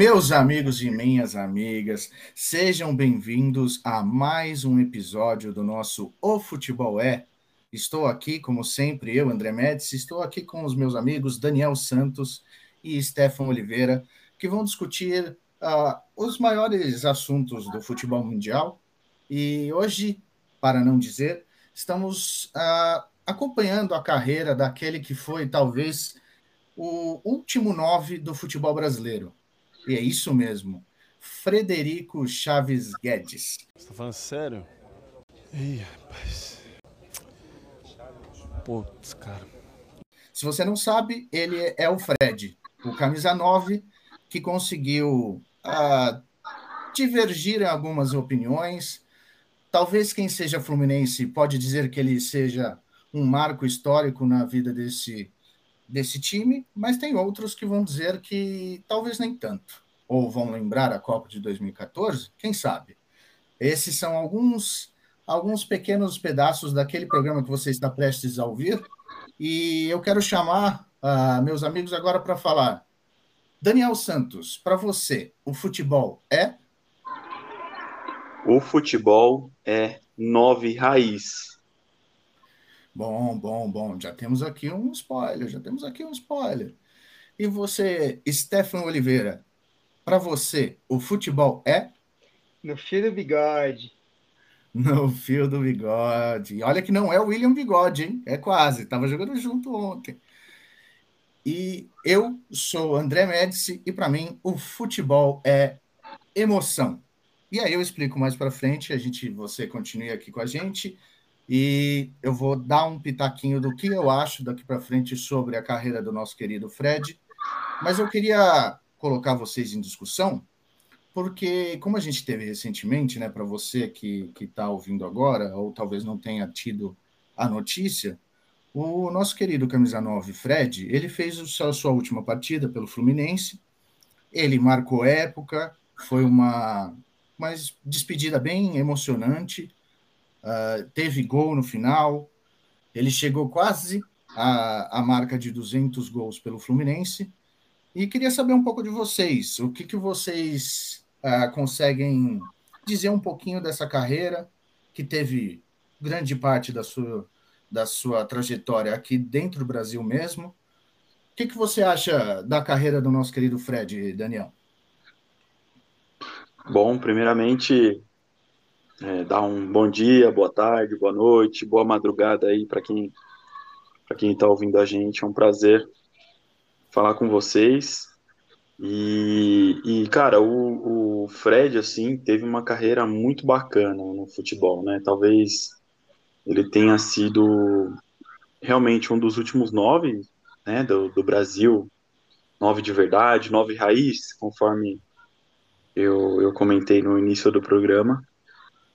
Meus amigos e minhas amigas, sejam bem-vindos a mais um episódio do nosso O Futebol É. Estou aqui, como sempre, eu, André Médici, estou aqui com os meus amigos Daniel Santos e Stefan Oliveira, que vão discutir uh, os maiores assuntos do futebol mundial. E hoje, para não dizer, estamos uh, acompanhando a carreira daquele que foi, talvez, o último nove do futebol brasileiro e é isso mesmo. Frederico Chaves Guedes. Você tá falando sério? Ih, rapaz. Putz, cara. Se você não sabe, ele é o Fred, o camisa 9, que conseguiu uh, divergir em algumas opiniões. Talvez quem seja fluminense pode dizer que ele seja um marco histórico na vida desse desse time, mas tem outros que vão dizer que talvez nem tanto, ou vão lembrar a Copa de 2014, quem sabe. Esses são alguns alguns pequenos pedaços daquele programa que você está prestes a ouvir, e eu quero chamar uh, meus amigos agora para falar. Daniel Santos, para você, o futebol é? O futebol é nove raiz. Bom, bom, bom. Já temos aqui um spoiler, já temos aqui um spoiler. E você, Stefan Oliveira, para você, o futebol é? No fio do bigode. No fio do bigode. Olha que não é o William Bigode, hein? É quase. Tava jogando junto ontem. E eu sou André Médici e para mim o futebol é emoção. E aí eu explico mais para frente, a gente você continue aqui com a gente e eu vou dar um pitaquinho do que eu acho daqui para frente sobre a carreira do nosso querido Fred. Mas eu queria colocar vocês em discussão, porque como a gente teve recentemente, né, para você que está ouvindo agora, ou talvez não tenha tido a notícia, o nosso querido camisa 9, Fred, ele fez a sua última partida pelo Fluminense, ele marcou época, foi uma, uma despedida bem emocionante, uh, teve gol no final, ele chegou quase à, à marca de 200 gols pelo Fluminense. E queria saber um pouco de vocês, o que, que vocês uh, conseguem dizer um pouquinho dessa carreira, que teve grande parte da sua, da sua trajetória aqui dentro do Brasil mesmo. O que, que você acha da carreira do nosso querido Fred, Daniel? Bom, primeiramente, é, dar um bom dia, boa tarde, boa noite, boa madrugada aí para quem para quem está ouvindo a gente. É um prazer falar com vocês. E, e cara, o, o, Fred assim teve uma carreira muito bacana no futebol, né? Talvez ele tenha sido realmente um dos últimos nove, né, do, do Brasil, nove de verdade, nove raiz, conforme eu, eu comentei no início do programa.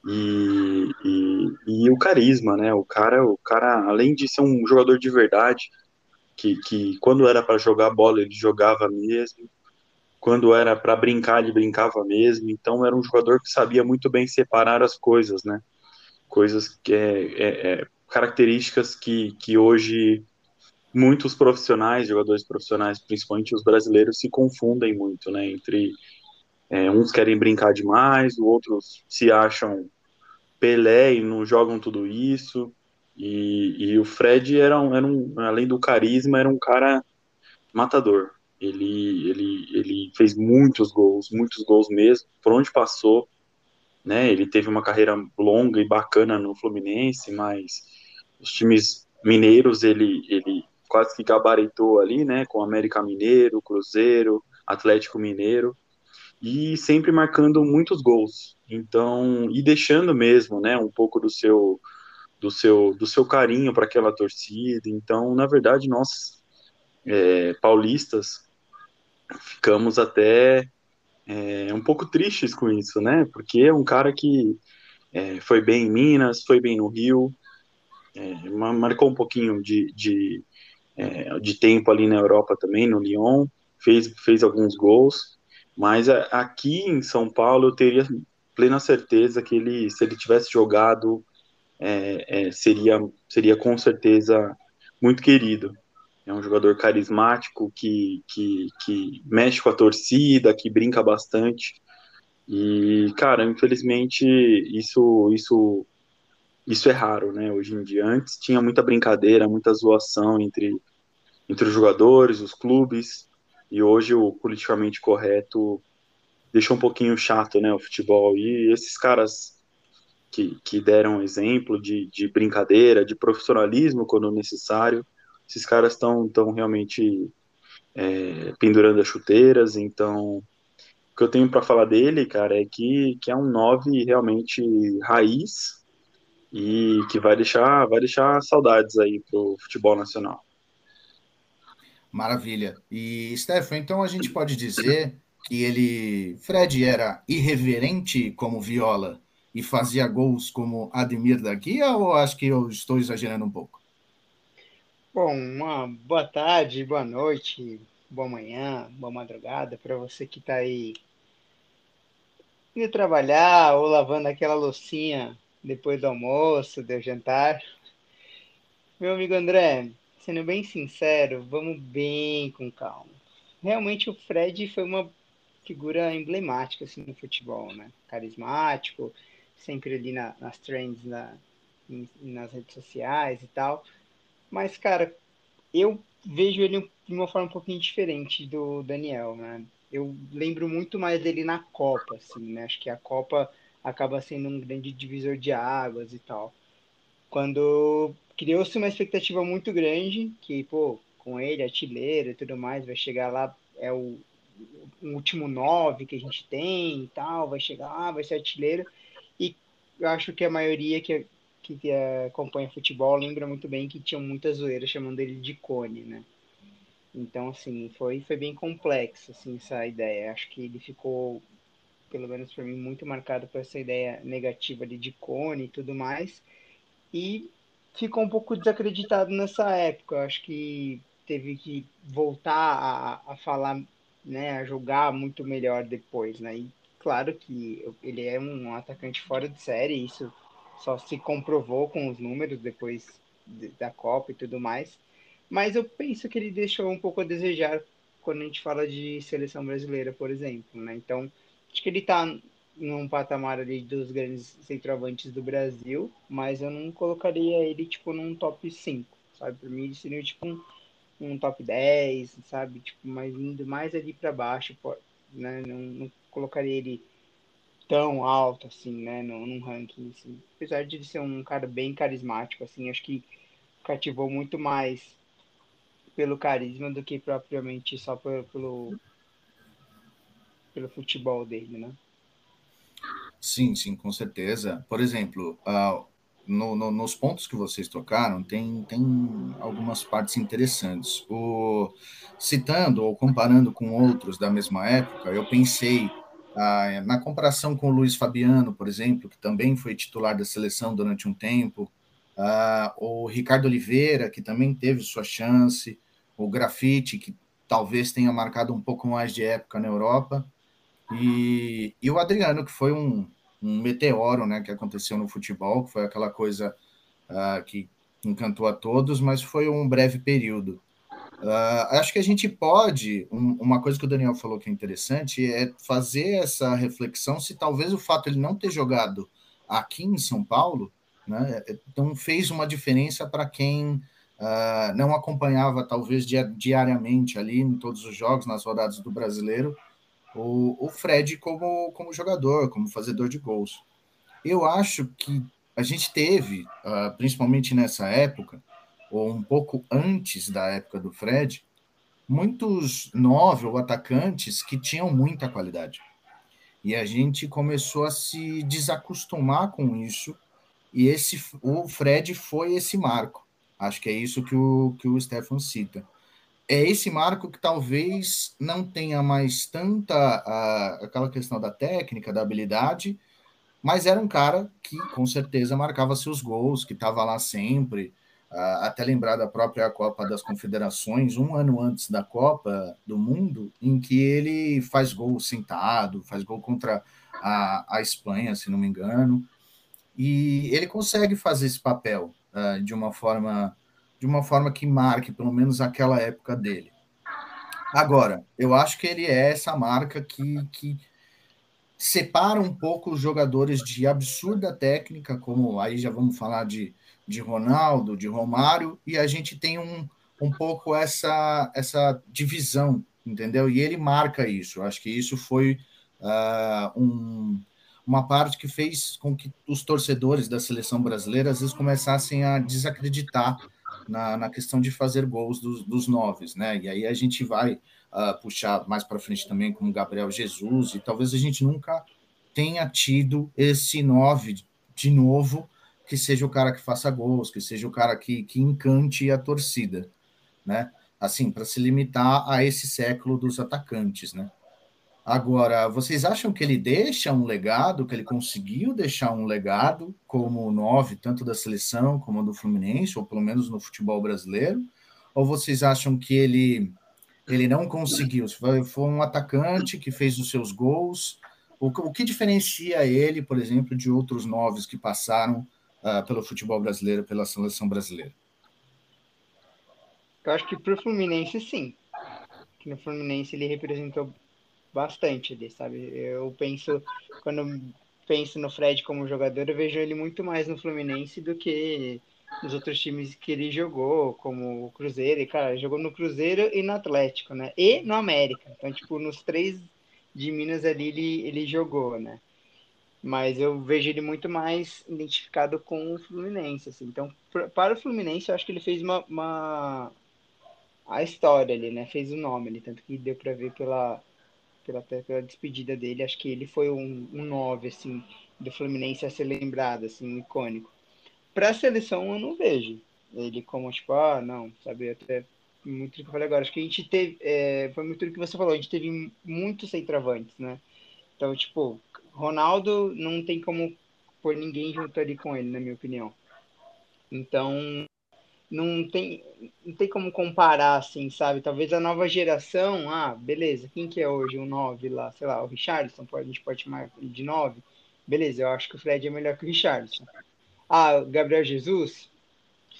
E, e, e, o carisma, né? O cara, o cara, além de ser um jogador de verdade, que, que quando era para jogar bola ele jogava mesmo, quando era para brincar ele brincava mesmo. Então era um jogador que sabia muito bem separar as coisas, né? Coisas que é, é, é características que, que hoje muitos profissionais, jogadores profissionais, principalmente os brasileiros, se confundem muito, né? Entre é, uns querem brincar demais, outros se acham Pelé e não jogam tudo isso. E, e o Fred era um, era um, além do carisma, era um cara matador. Ele, ele, ele fez muitos gols, muitos gols mesmo, por onde passou. Né? Ele teve uma carreira longa e bacana no Fluminense, mas os times mineiros ele, ele quase que gabaritou ali, né? Com América Mineiro, Cruzeiro, Atlético Mineiro e sempre marcando muitos gols. Então, e deixando mesmo, né, um pouco do seu do seu do seu carinho para aquela torcida. Então, na verdade, nós é, paulistas ficamos até é, um pouco tristes com isso, né? Porque é um cara que é, foi bem em Minas, foi bem no Rio, é, marcou um pouquinho de, de, é, de tempo ali na Europa também, no Lyon, fez, fez alguns gols, mas aqui em São Paulo eu teria plena certeza que ele, se ele tivesse jogado, é, é, seria, seria com certeza muito querido. é um jogador carismático que, que, que mexe com a torcida, que brinca bastante. E, cara, infelizmente, isso, isso, isso é raro, né? Hoje em dia. Antes tinha muita brincadeira, muita zoação entre, entre os jogadores, os clubes, e hoje o politicamente correto deixou um pouquinho chato, né? O futebol. E esses caras que, que deram exemplo de, de brincadeira, de profissionalismo quando necessário, esses caras estão tão realmente é, pendurando as chuteiras, então o que eu tenho para falar dele, cara, é que, que é um 9 realmente raiz e que vai deixar, vai deixar saudades aí pro futebol nacional. Maravilha. E, Stefan, então a gente pode dizer que ele, Fred era irreverente como Viola e fazia gols como Ademir da Guia, ou acho que eu estou exagerando um pouco? Bom, uma boa tarde, boa noite, boa manhã, boa madrugada para você que está aí indo trabalhar ou lavando aquela loucinha depois do almoço, do jantar. Meu amigo André, sendo bem sincero, vamos bem com calma. Realmente o Fred foi uma figura emblemática assim no futebol, né? Carismático, sempre ali na, nas trends na, nas redes sociais e tal mas, cara, eu vejo ele de uma forma um pouquinho diferente do Daniel, né? Eu lembro muito mais dele na Copa, assim, né? Acho que a Copa acaba sendo um grande divisor de águas e tal. Quando criou-se uma expectativa muito grande, que, pô, com ele, artilheiro e tudo mais, vai chegar lá, é o, o último nove que a gente tem e tal, vai chegar lá, vai ser artilheiro. E eu acho que a maioria que, que, que acompanha futebol lembra muito bem que tinham muitas zoeiras chamando ele de Cone, né? Então, assim, foi, foi bem complexo, assim, essa ideia. Acho que ele ficou, pelo menos para mim, muito marcado por essa ideia negativa ali de Cone e tudo mais. E ficou um pouco desacreditado nessa época. Acho que teve que voltar a, a falar, né, a jogar muito melhor depois, né? E claro que ele é um atacante fora de série, isso só se comprovou com os números depois da Copa e tudo mais. Mas eu penso que ele deixou um pouco a desejar quando a gente fala de seleção brasileira, por exemplo, né? Então, acho que ele está num patamar ali dos grandes centroavantes do Brasil, mas eu não colocaria ele, tipo, num top 5, sabe? Para mim, ele seria, tipo, um, um top 10, sabe? Tipo, mais indo mais ali para baixo, né? Não, não colocaria ele tão alto assim, né, num, num ranking, assim. apesar de ele ser um cara bem carismático, assim, acho que cativou muito mais pelo carisma do que propriamente só pelo, pelo, pelo futebol dele, né? Sim, sim, com certeza. Por exemplo, uh, no, no, nos pontos que vocês tocaram, tem, tem algumas partes interessantes. O, citando ou comparando com outros da mesma época, eu pensei ah, na comparação com o Luiz Fabiano, por exemplo, que também foi titular da seleção durante um tempo, ah, o Ricardo Oliveira, que também teve sua chance, o Grafite, que talvez tenha marcado um pouco mais de época na Europa, e, e o Adriano, que foi um, um, meteoro né, que aconteceu no futebol, que foi aquela coisa ah, que encantou a todos, mas foi um breve período. Uh, acho que a gente pode, um, uma coisa que o Daniel falou que é interessante, é fazer essa reflexão se talvez o fato de ele não ter jogado aqui em São Paulo, né, então fez uma diferença para quem uh, não acompanhava talvez diariamente ali em todos os jogos, nas rodadas do brasileiro, o, o Fred como, como jogador, como fazedor de gols. Eu acho que a gente teve, uh, principalmente nessa época, ou um pouco antes da época do Fred, muitos nove ou atacantes que tinham muita qualidade. E a gente começou a se desacostumar com isso, e esse o Fred foi esse marco. Acho que é isso que o, que o Stefan cita. É esse marco que talvez não tenha mais tanta a, aquela questão da técnica, da habilidade, mas era um cara que com certeza marcava seus gols, que estava lá sempre, até lembrar da própria Copa das Confederações, um ano antes da Copa do Mundo, em que ele faz gol sentado, faz gol contra a, a Espanha, se não me engano, e ele consegue fazer esse papel uh, de uma forma de uma forma que marque pelo menos aquela época dele. Agora, eu acho que ele é essa marca que, que separa um pouco os jogadores de absurda técnica, como aí já vamos falar de, de Ronaldo, de Romário, e a gente tem um, um pouco essa, essa divisão, entendeu? E ele marca isso. Acho que isso foi uh, um, uma parte que fez com que os torcedores da seleção brasileira às vezes começassem a desacreditar na, na questão de fazer gols dos, dos noves, né? E aí a gente vai uh, puxar mais para frente também como Gabriel Jesus, e talvez a gente nunca tenha tido esse nove de novo que seja o cara que faça gols, que seja o cara que, que encante a torcida, né? Assim, para se limitar a esse século dos atacantes, né? Agora, vocês acham que ele deixa um legado, que ele conseguiu deixar um legado como nove, tanto da seleção como do Fluminense, ou pelo menos no futebol brasileiro? Ou vocês acham que ele, ele não conseguiu? Foi, um atacante que fez os seus gols. O, o que diferencia ele, por exemplo, de outros noves que passaram uh, pelo futebol brasileiro, pela seleção brasileira? Eu acho que para o Fluminense, sim. Que no Fluminense ele representou bastante ali, sabe? Eu penso, quando penso no Fred como jogador, eu vejo ele muito mais no Fluminense do que nos outros times que ele jogou, como o Cruzeiro. E, cara, jogou no Cruzeiro e no Atlético, né? E no América. Então, tipo, nos três de Minas ali ele, ele jogou, né? Mas eu vejo ele muito mais identificado com o Fluminense, assim. Então, para o Fluminense, eu acho que ele fez uma, uma... a história ali, né? Fez o nome ali, tanto que deu para ver pela pela, pela despedida dele. Acho que ele foi um, um 9, assim, do Fluminense a ser lembrado, assim, um icônico. Para a seleção, eu não vejo ele como, tipo, ah, não, sabe, até muito do que eu falei agora. Acho que a gente teve, é, foi muito do que você falou, a gente teve muitos centroavantes, né? Então, tipo, Ronaldo não tem como pôr ninguém junto ali com ele, na minha opinião. Então, não tem, não tem como comparar, assim, sabe? Talvez a nova geração, ah, beleza, quem que é hoje o 9 lá? Sei lá, o Richardson, a gente pode chamar de 9. Beleza, eu acho que o Fred é melhor que o Richardson. Ah, Gabriel Jesus?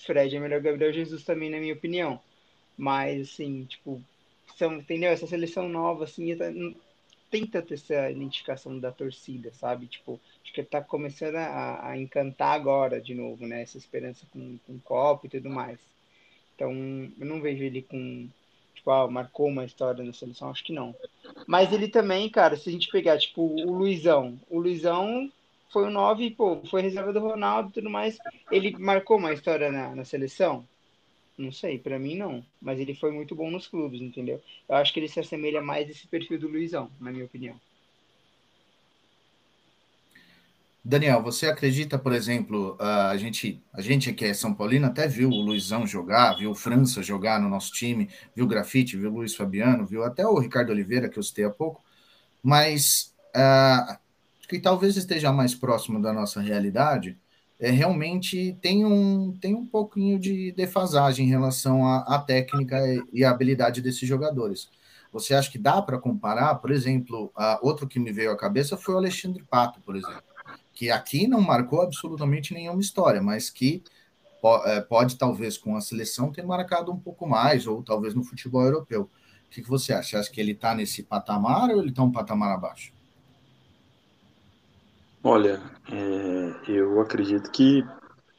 Fred é melhor que o Gabriel Jesus também, na minha opinião. Mas, assim, tipo, são, entendeu? Essa seleção nova, assim, tá, tenta ter essa identificação da torcida, sabe? Tipo, acho que tá começando a, a encantar agora de novo, né? Essa esperança com, com copo e tudo mais. Então, eu não vejo ele com, tipo, ah, marcou uma história na seleção, acho que não. Mas ele também, cara, se a gente pegar, tipo, o Luizão, o Luizão foi o 9, pô, foi reserva do Ronaldo e tudo mais. Ele marcou uma história na, na seleção? Não sei, para mim não. Mas ele foi muito bom nos clubes, entendeu? Eu acho que ele se assemelha mais a esse perfil do Luizão, na minha opinião. Daniel, você acredita, por exemplo, a gente, a gente que é São Paulino até viu o Luizão jogar, viu o França jogar no nosso time, viu o Grafite, viu o Luiz Fabiano, viu até o Ricardo Oliveira, que eu citei há pouco, mas uh, que talvez esteja mais próximo da nossa realidade, é, realmente tem um, tem um pouquinho de defasagem em relação à, à técnica e à habilidade desses jogadores. Você acha que dá para comparar? Por exemplo, a, outro que me veio à cabeça foi o Alexandre Pato, por exemplo, que aqui não marcou absolutamente nenhuma história, mas que é, pode, talvez, com a seleção, ter marcado um pouco mais, ou talvez no futebol europeu. O que, que você acha? Você acha que ele está nesse patamar ou ele está um patamar abaixo? Olha, é, eu acredito que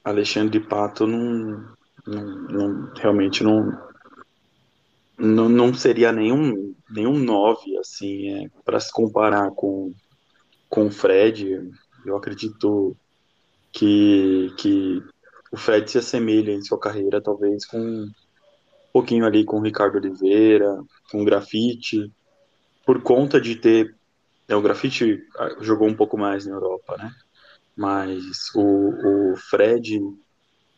Alexandre Pato não, não, não realmente não, não, não seria nenhum nenhum nove assim é, para se comparar com com Fred. Eu acredito que que o Fred se assemelha em sua carreira talvez com um pouquinho ali com o Ricardo Oliveira, com o Grafite, por conta de ter é, o Grafite ah, jogou um pouco mais na Europa, né? Mas o, o Fred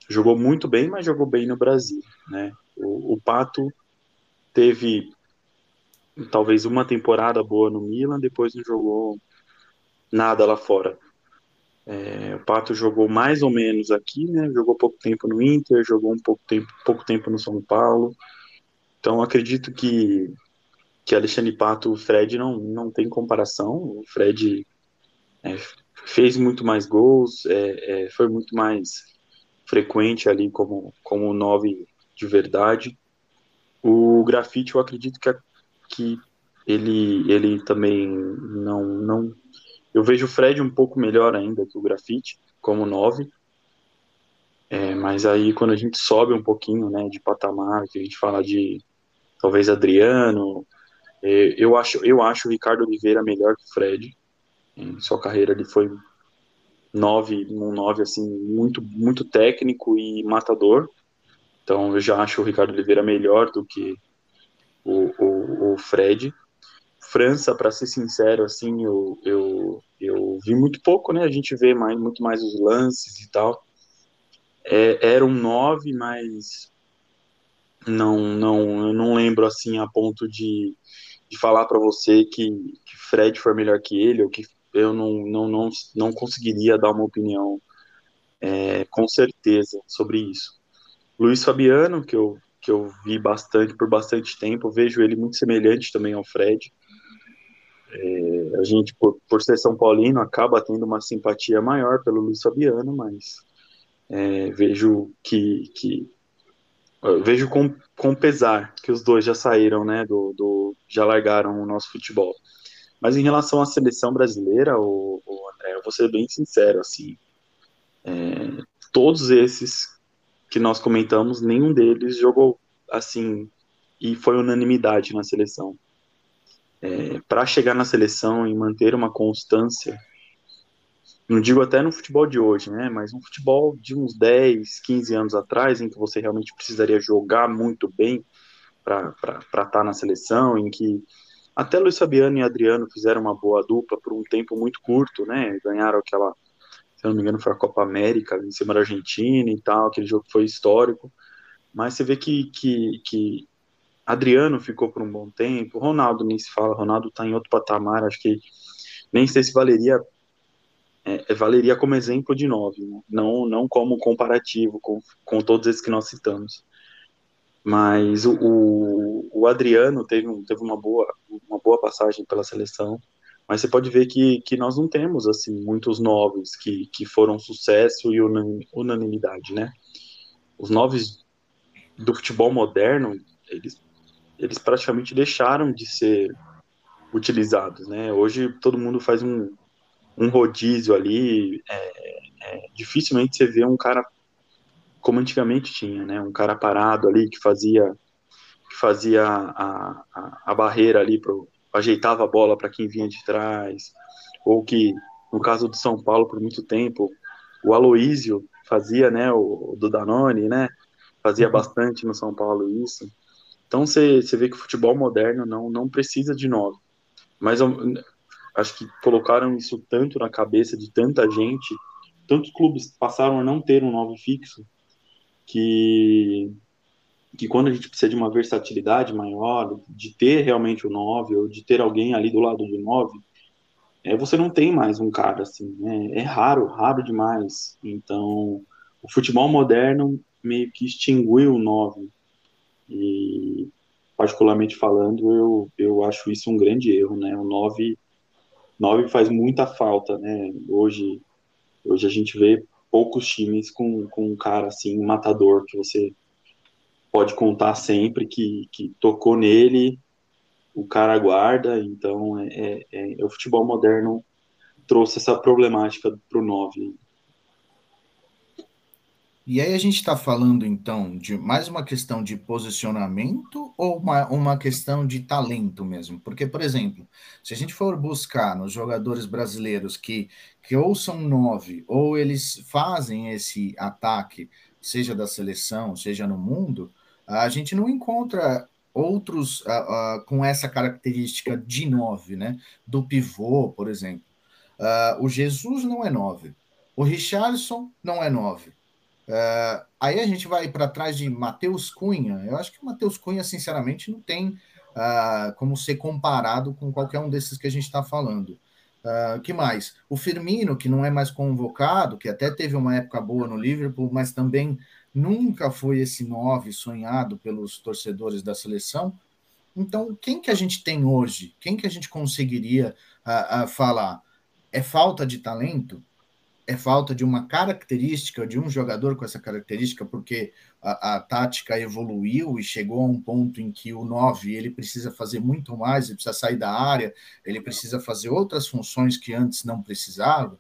jogou muito bem, mas jogou bem no Brasil, né? O, o Pato teve talvez uma temporada boa no Milan, depois não jogou nada lá fora. É, o Pato jogou mais ou menos aqui, né? Jogou pouco tempo no Inter, jogou um pouco tempo, pouco tempo no São Paulo. Então acredito que que Alexandre Pato, o Fred não, não tem comparação. O Fred é, fez muito mais gols, é, é, foi muito mais frequente ali como, como nove de verdade. O grafite, eu acredito que, que ele, ele também não, não. Eu vejo o Fred um pouco melhor ainda que o grafite, como nove. É, mas aí quando a gente sobe um pouquinho, né, de patamar, que a gente fala de talvez Adriano, é, eu acho eu acho o Ricardo Oliveira melhor que o Fred. Em sua carreira ele foi nove, um nove assim muito muito técnico e matador. Então eu já acho o Ricardo Oliveira melhor do que o, o, o Fred. França, para ser sincero, assim, eu, eu, vi muito pouco, né? A gente vê mais, muito mais os lances e tal. É, era um 9, mas não, não, eu não lembro assim a ponto de, de falar para você que, que Fred foi melhor que ele, ou que eu não, não, não, não conseguiria dar uma opinião é, com certeza sobre isso. Luiz Fabiano, que eu, que eu vi bastante por bastante tempo, vejo ele muito semelhante também ao Fred. É, a gente, por, por ser São Paulino, acaba tendo uma simpatia maior pelo Luiz Fabiano, mas é, vejo que, que vejo com, com pesar que os dois já saíram, né, do, do, já largaram o nosso futebol. Mas em relação à seleção brasileira, o, o André, eu vou ser bem sincero, assim, é, todos esses que nós comentamos, nenhum deles jogou assim e foi unanimidade na seleção. É, para chegar na seleção e manter uma constância, não digo até no futebol de hoje, né, mas um futebol de uns 10, 15 anos atrás, em que você realmente precisaria jogar muito bem para estar tá na seleção, em que até Luiz Fabiano e Adriano fizeram uma boa dupla por um tempo muito curto, né, ganharam aquela se não me engano, foi a Copa América, em cima da Argentina e tal, aquele jogo foi histórico. Mas você vê que, que, que Adriano ficou por um bom tempo, Ronaldo nem se fala, Ronaldo tá em outro patamar, acho que nem sei se valeria é, é valeria como exemplo de nove, né? não, não como comparativo com, com todos esses que nós citamos. Mas o, o, o Adriano teve, teve uma, boa, uma boa passagem pela seleção, mas você pode ver que, que nós não temos assim muitos novos que, que foram sucesso e unanimidade, né? Os novos do futebol moderno, eles, eles praticamente deixaram de ser utilizados, né? Hoje todo mundo faz um, um rodízio ali, é, é, dificilmente você vê um cara como antigamente tinha, né? Um cara parado ali que fazia que fazia a, a, a barreira ali pro, ajeitava a bola para quem vinha de trás, ou que, no caso do São Paulo, por muito tempo, o Aloísio fazia, né, o, do Danone, né, fazia uhum. bastante no São Paulo isso. Então você vê que o futebol moderno não, não precisa de nove. Mas eu, acho que colocaram isso tanto na cabeça de tanta gente, tantos clubes passaram a não ter um nove fixo, que que quando a gente precisa de uma versatilidade maior, de ter realmente o 9, ou de ter alguém ali do lado do 9, é, você não tem mais um cara assim, né? É raro, raro demais. Então, o futebol moderno meio que extinguiu o 9. E, particularmente falando, eu, eu acho isso um grande erro, né? O 9, 9 faz muita falta, né? Hoje, hoje a gente vê poucos times com, com um cara assim, um matador, que você pode contar sempre que, que tocou nele, o cara guarda, então é, é, é o futebol moderno trouxe essa problemática para o 9. E aí a gente está falando então de mais uma questão de posicionamento ou uma, uma questão de talento mesmo? Porque, por exemplo, se a gente for buscar nos jogadores brasileiros que, que ou são nove, ou eles fazem esse ataque, seja da seleção, seja no mundo, a gente não encontra outros uh, uh, com essa característica de nove, né? Do pivô, por exemplo. Uh, o Jesus não é nove. O Richardson não é nove. Aí a gente vai para trás de Matheus Cunha. Eu acho que o Matheus Cunha, sinceramente, não tem como ser comparado com qualquer um desses que a gente está falando. Uh, que mais? O Firmino, que não é mais convocado, que até teve uma época boa no Liverpool, mas também nunca foi esse nove sonhado pelos torcedores da seleção. Então, quem que a gente tem hoje? Quem que a gente conseguiria uh, uh, falar? É falta de talento? É falta de uma característica, de um jogador com essa característica, porque a, a, tática evoluiu e chegou a um ponto em que o 9 ele precisa fazer muito mais, ele precisa sair da área, ele precisa fazer outras funções que antes não precisava.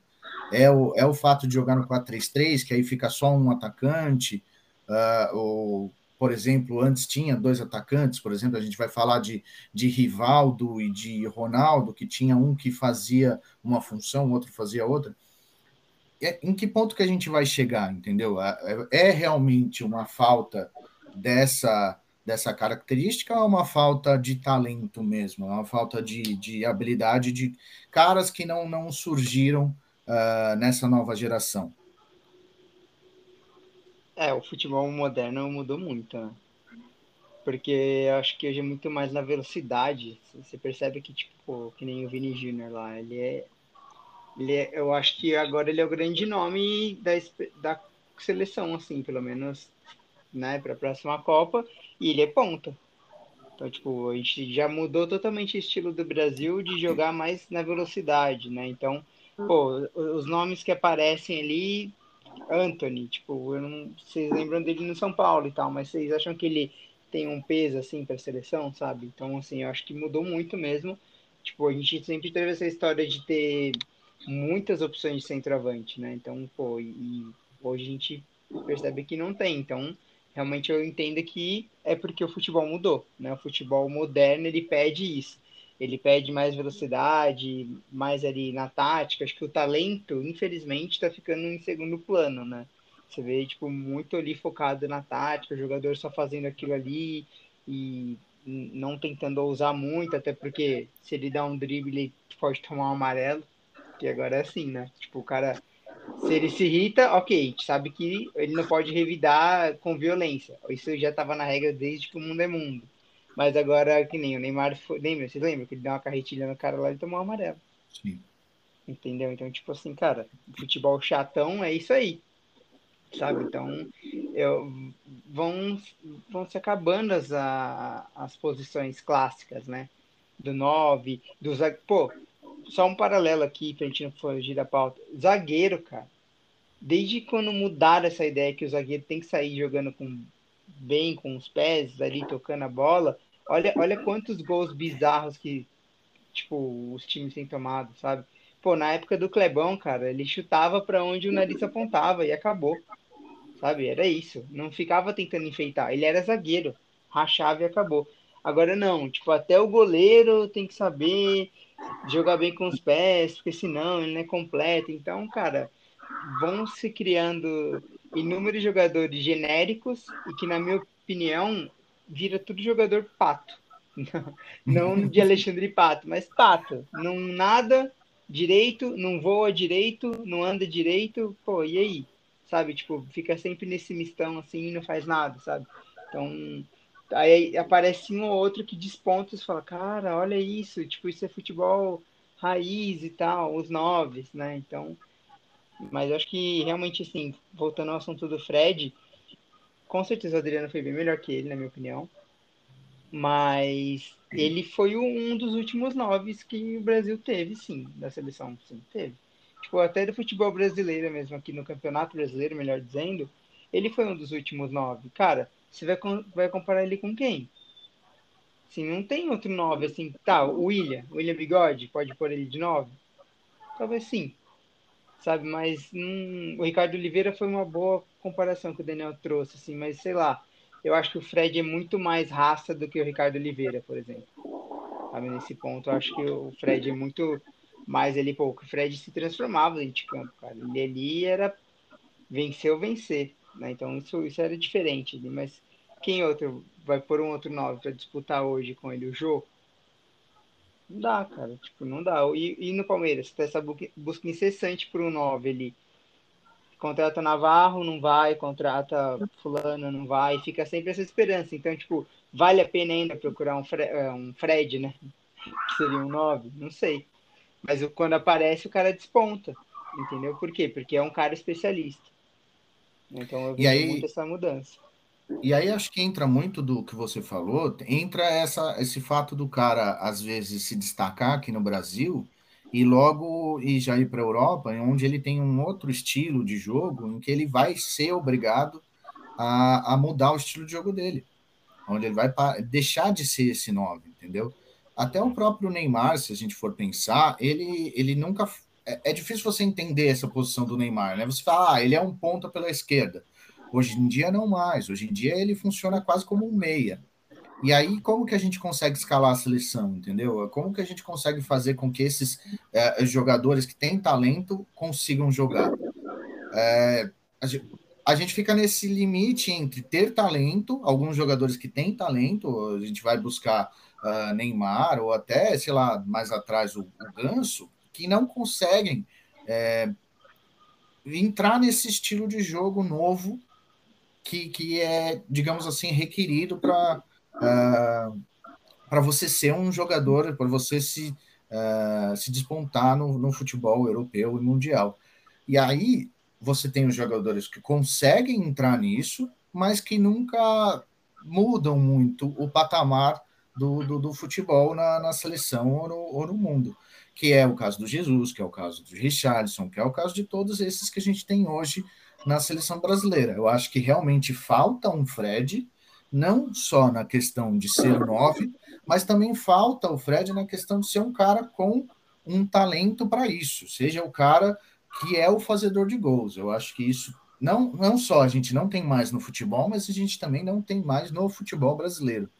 É o, é o fato de jogar no 4-3-3, que aí fica só um atacante, uh, ou, por exemplo, antes tinha dois atacantes, por exemplo, a gente vai falar de, de Rivaldo e de Ronaldo, que tinha um que fazia uma função, o outro fazia outra em que ponto que a gente vai chegar, entendeu? É, é realmente uma falta dessa dessa característica ou é uma falta de talento mesmo? É uma falta de, de habilidade de caras que não, não surgiram uh, nessa nova geração? É, o futebol moderno mudou muito, né? Porque acho que hoje é muito mais na velocidade. Você percebe que, tipo, que nem o Vini Jr. lá, ele é ele é, eu acho que agora ele é o grande nome da, da seleção, assim, pelo menos, né, para a próxima Copa, e ele é ponta. Então, tipo, a gente já mudou totalmente o estilo do Brasil de jogar mais na velocidade, né? Então, pô, os nomes que aparecem ali, Anthony, tipo, eu não, vocês lembram dele no São Paulo e tal, mas vocês acham que ele tem um peso assim para a seleção, sabe? Então, assim, eu acho que mudou muito mesmo. Tipo, a gente sempre teve essa história de ter muitas opções de centroavante, né? Então, pô, e hoje a gente percebe que não tem. Então, realmente eu entendo que é porque o futebol mudou, né? O futebol moderno, ele pede isso. Ele pede mais velocidade, mais ali na tática. Acho que o talento, infelizmente, está ficando em segundo plano, né? Você vê, tipo, muito ali focado na tática, o jogador só fazendo aquilo ali e não tentando ousar muito, até porque se ele dá um drible, ele pode tomar um amarelo. Porque agora é assim, né? Tipo, o cara, se ele se irrita, ok, a gente sabe que ele não pode revidar com violência. Isso já estava na regra desde que o mundo é mundo. Mas agora, que nem o Neymar foi. Lembra? Você lembra que ele deu uma carretilha no cara lá e tomou um amarelo? Sim. Entendeu? Então, tipo assim, cara, futebol chatão é isso aí. Sabe? Então, eu, vão, vão se acabando as, a, as posições clássicas, né? Do 9, do. Pô, só um paralelo aqui pra gente não fugir da pauta. Zagueiro, cara. Desde quando mudaram essa ideia que o zagueiro tem que sair jogando com bem com os pés ali tocando a bola, olha, olha quantos gols bizarros que tipo os times têm tomado, sabe? Pô, na época do Clebão, cara, ele chutava para onde o nariz apontava e acabou. Sabe? Era isso. Não ficava tentando enfeitar. Ele era zagueiro, rachava e acabou. Agora não, tipo, até o goleiro tem que saber jogar bem com os pés, porque senão ele não é completo. Então, cara, vão se criando inúmeros jogadores genéricos e que, na minha opinião, vira tudo jogador pato. Não, de Alexandre Pato, mas pato. Não nada direito, não voa direito, não anda direito, pô, e aí? Sabe, tipo, fica sempre nesse mistão assim e não faz nada, sabe? Então, Aí aparece um ou outro que desponta e fala, cara, olha isso, tipo, isso é futebol raiz e tal, os noves, né? Então, mas acho que realmente, assim, voltando ao assunto do Fred, com certeza o Adriano foi bem melhor que ele, na minha opinião. Mas ele foi um dos últimos noves que o Brasil teve, sim, da seleção, sim, teve. Tipo, até do futebol brasileiro mesmo, aqui no Campeonato Brasileiro, melhor dizendo, ele foi um dos últimos nove. Cara, você vai, vai comparar ele com quem? Assim, não tem outro 9, assim, tá, o William, William Bigode, pode pôr ele de 9? Talvez sim, sabe, mas hum, o Ricardo Oliveira foi uma boa comparação que o Daniel trouxe, assim, mas sei lá, eu acho que o Fred é muito mais raça do que o Ricardo Oliveira, por exemplo. Sabe, nesse ponto, eu acho que o Fred é muito mais ele, pô, o Fred se transformava dentro de campo, cara. Ele ali era vencer ou vencer. Né? Então isso, isso era diferente. Mas quem outro vai pôr um outro 9 para disputar hoje com ele? O Jô? Não dá, cara. Tipo, não dá. E, e no Palmeiras, tem essa busca incessante por um 9 ali. Contrata Navarro, não vai. Contrata Fulano, não vai. Fica sempre essa esperança. Então, tipo, vale a pena ainda procurar um, Fre é, um Fred, né? Que seria um 9? Não sei. Mas quando aparece, o cara desponta. Entendeu? Por quê? Porque é um cara especialista. Então eu vejo aí, muito essa mudança. E aí acho que entra muito do que você falou, entra essa, esse fato do cara, às vezes, se destacar aqui no Brasil e logo e já ir para a Europa, onde ele tem um outro estilo de jogo, em que ele vai ser obrigado a, a mudar o estilo de jogo dele, onde ele vai deixar de ser esse 9, entendeu? Até o próprio Neymar, se a gente for pensar, ele, ele nunca. É, é difícil você entender essa posição do Neymar, né? Você fala, ah, ele é um ponta pela esquerda. Hoje em dia, não mais. Hoje em dia, ele funciona quase como um meia. E aí, como que a gente consegue escalar a seleção, entendeu? Como que a gente consegue fazer com que esses é, jogadores que têm talento consigam jogar? É, a, gente, a, gente, fica nesse limite entre ter talento, alguns jogadores que têm talento, a gente vai buscar uh, Neymar, ou até, sei lá, mais atrás o, o Ganso, que não conseguem é, entrar nesse estilo de jogo novo que, que é, digamos assim, requerido para uh, ah, para você ser um jogador, para você se, uh, se despontar no, no futebol europeu e mundial. E aí você tem os jogadores que conseguem entrar nisso, mas que nunca mudam muito o patamar do, do, do futebol na, na seleção ou no, ou no, mundo. Que é o caso do Jesus, que é o caso do Richardson, que é o caso de todos esses que a gente tem hoje na seleção brasileira. Eu acho que realmente falta um Fred não só na questão de ser nove, mas também falta o Fred na questão de ser um cara com um talento para isso, seja o cara que é o fazedor de gols. Eu acho que isso não, não só a gente não tem mais no futebol, mas a gente também não tem mais no futebol brasileiro.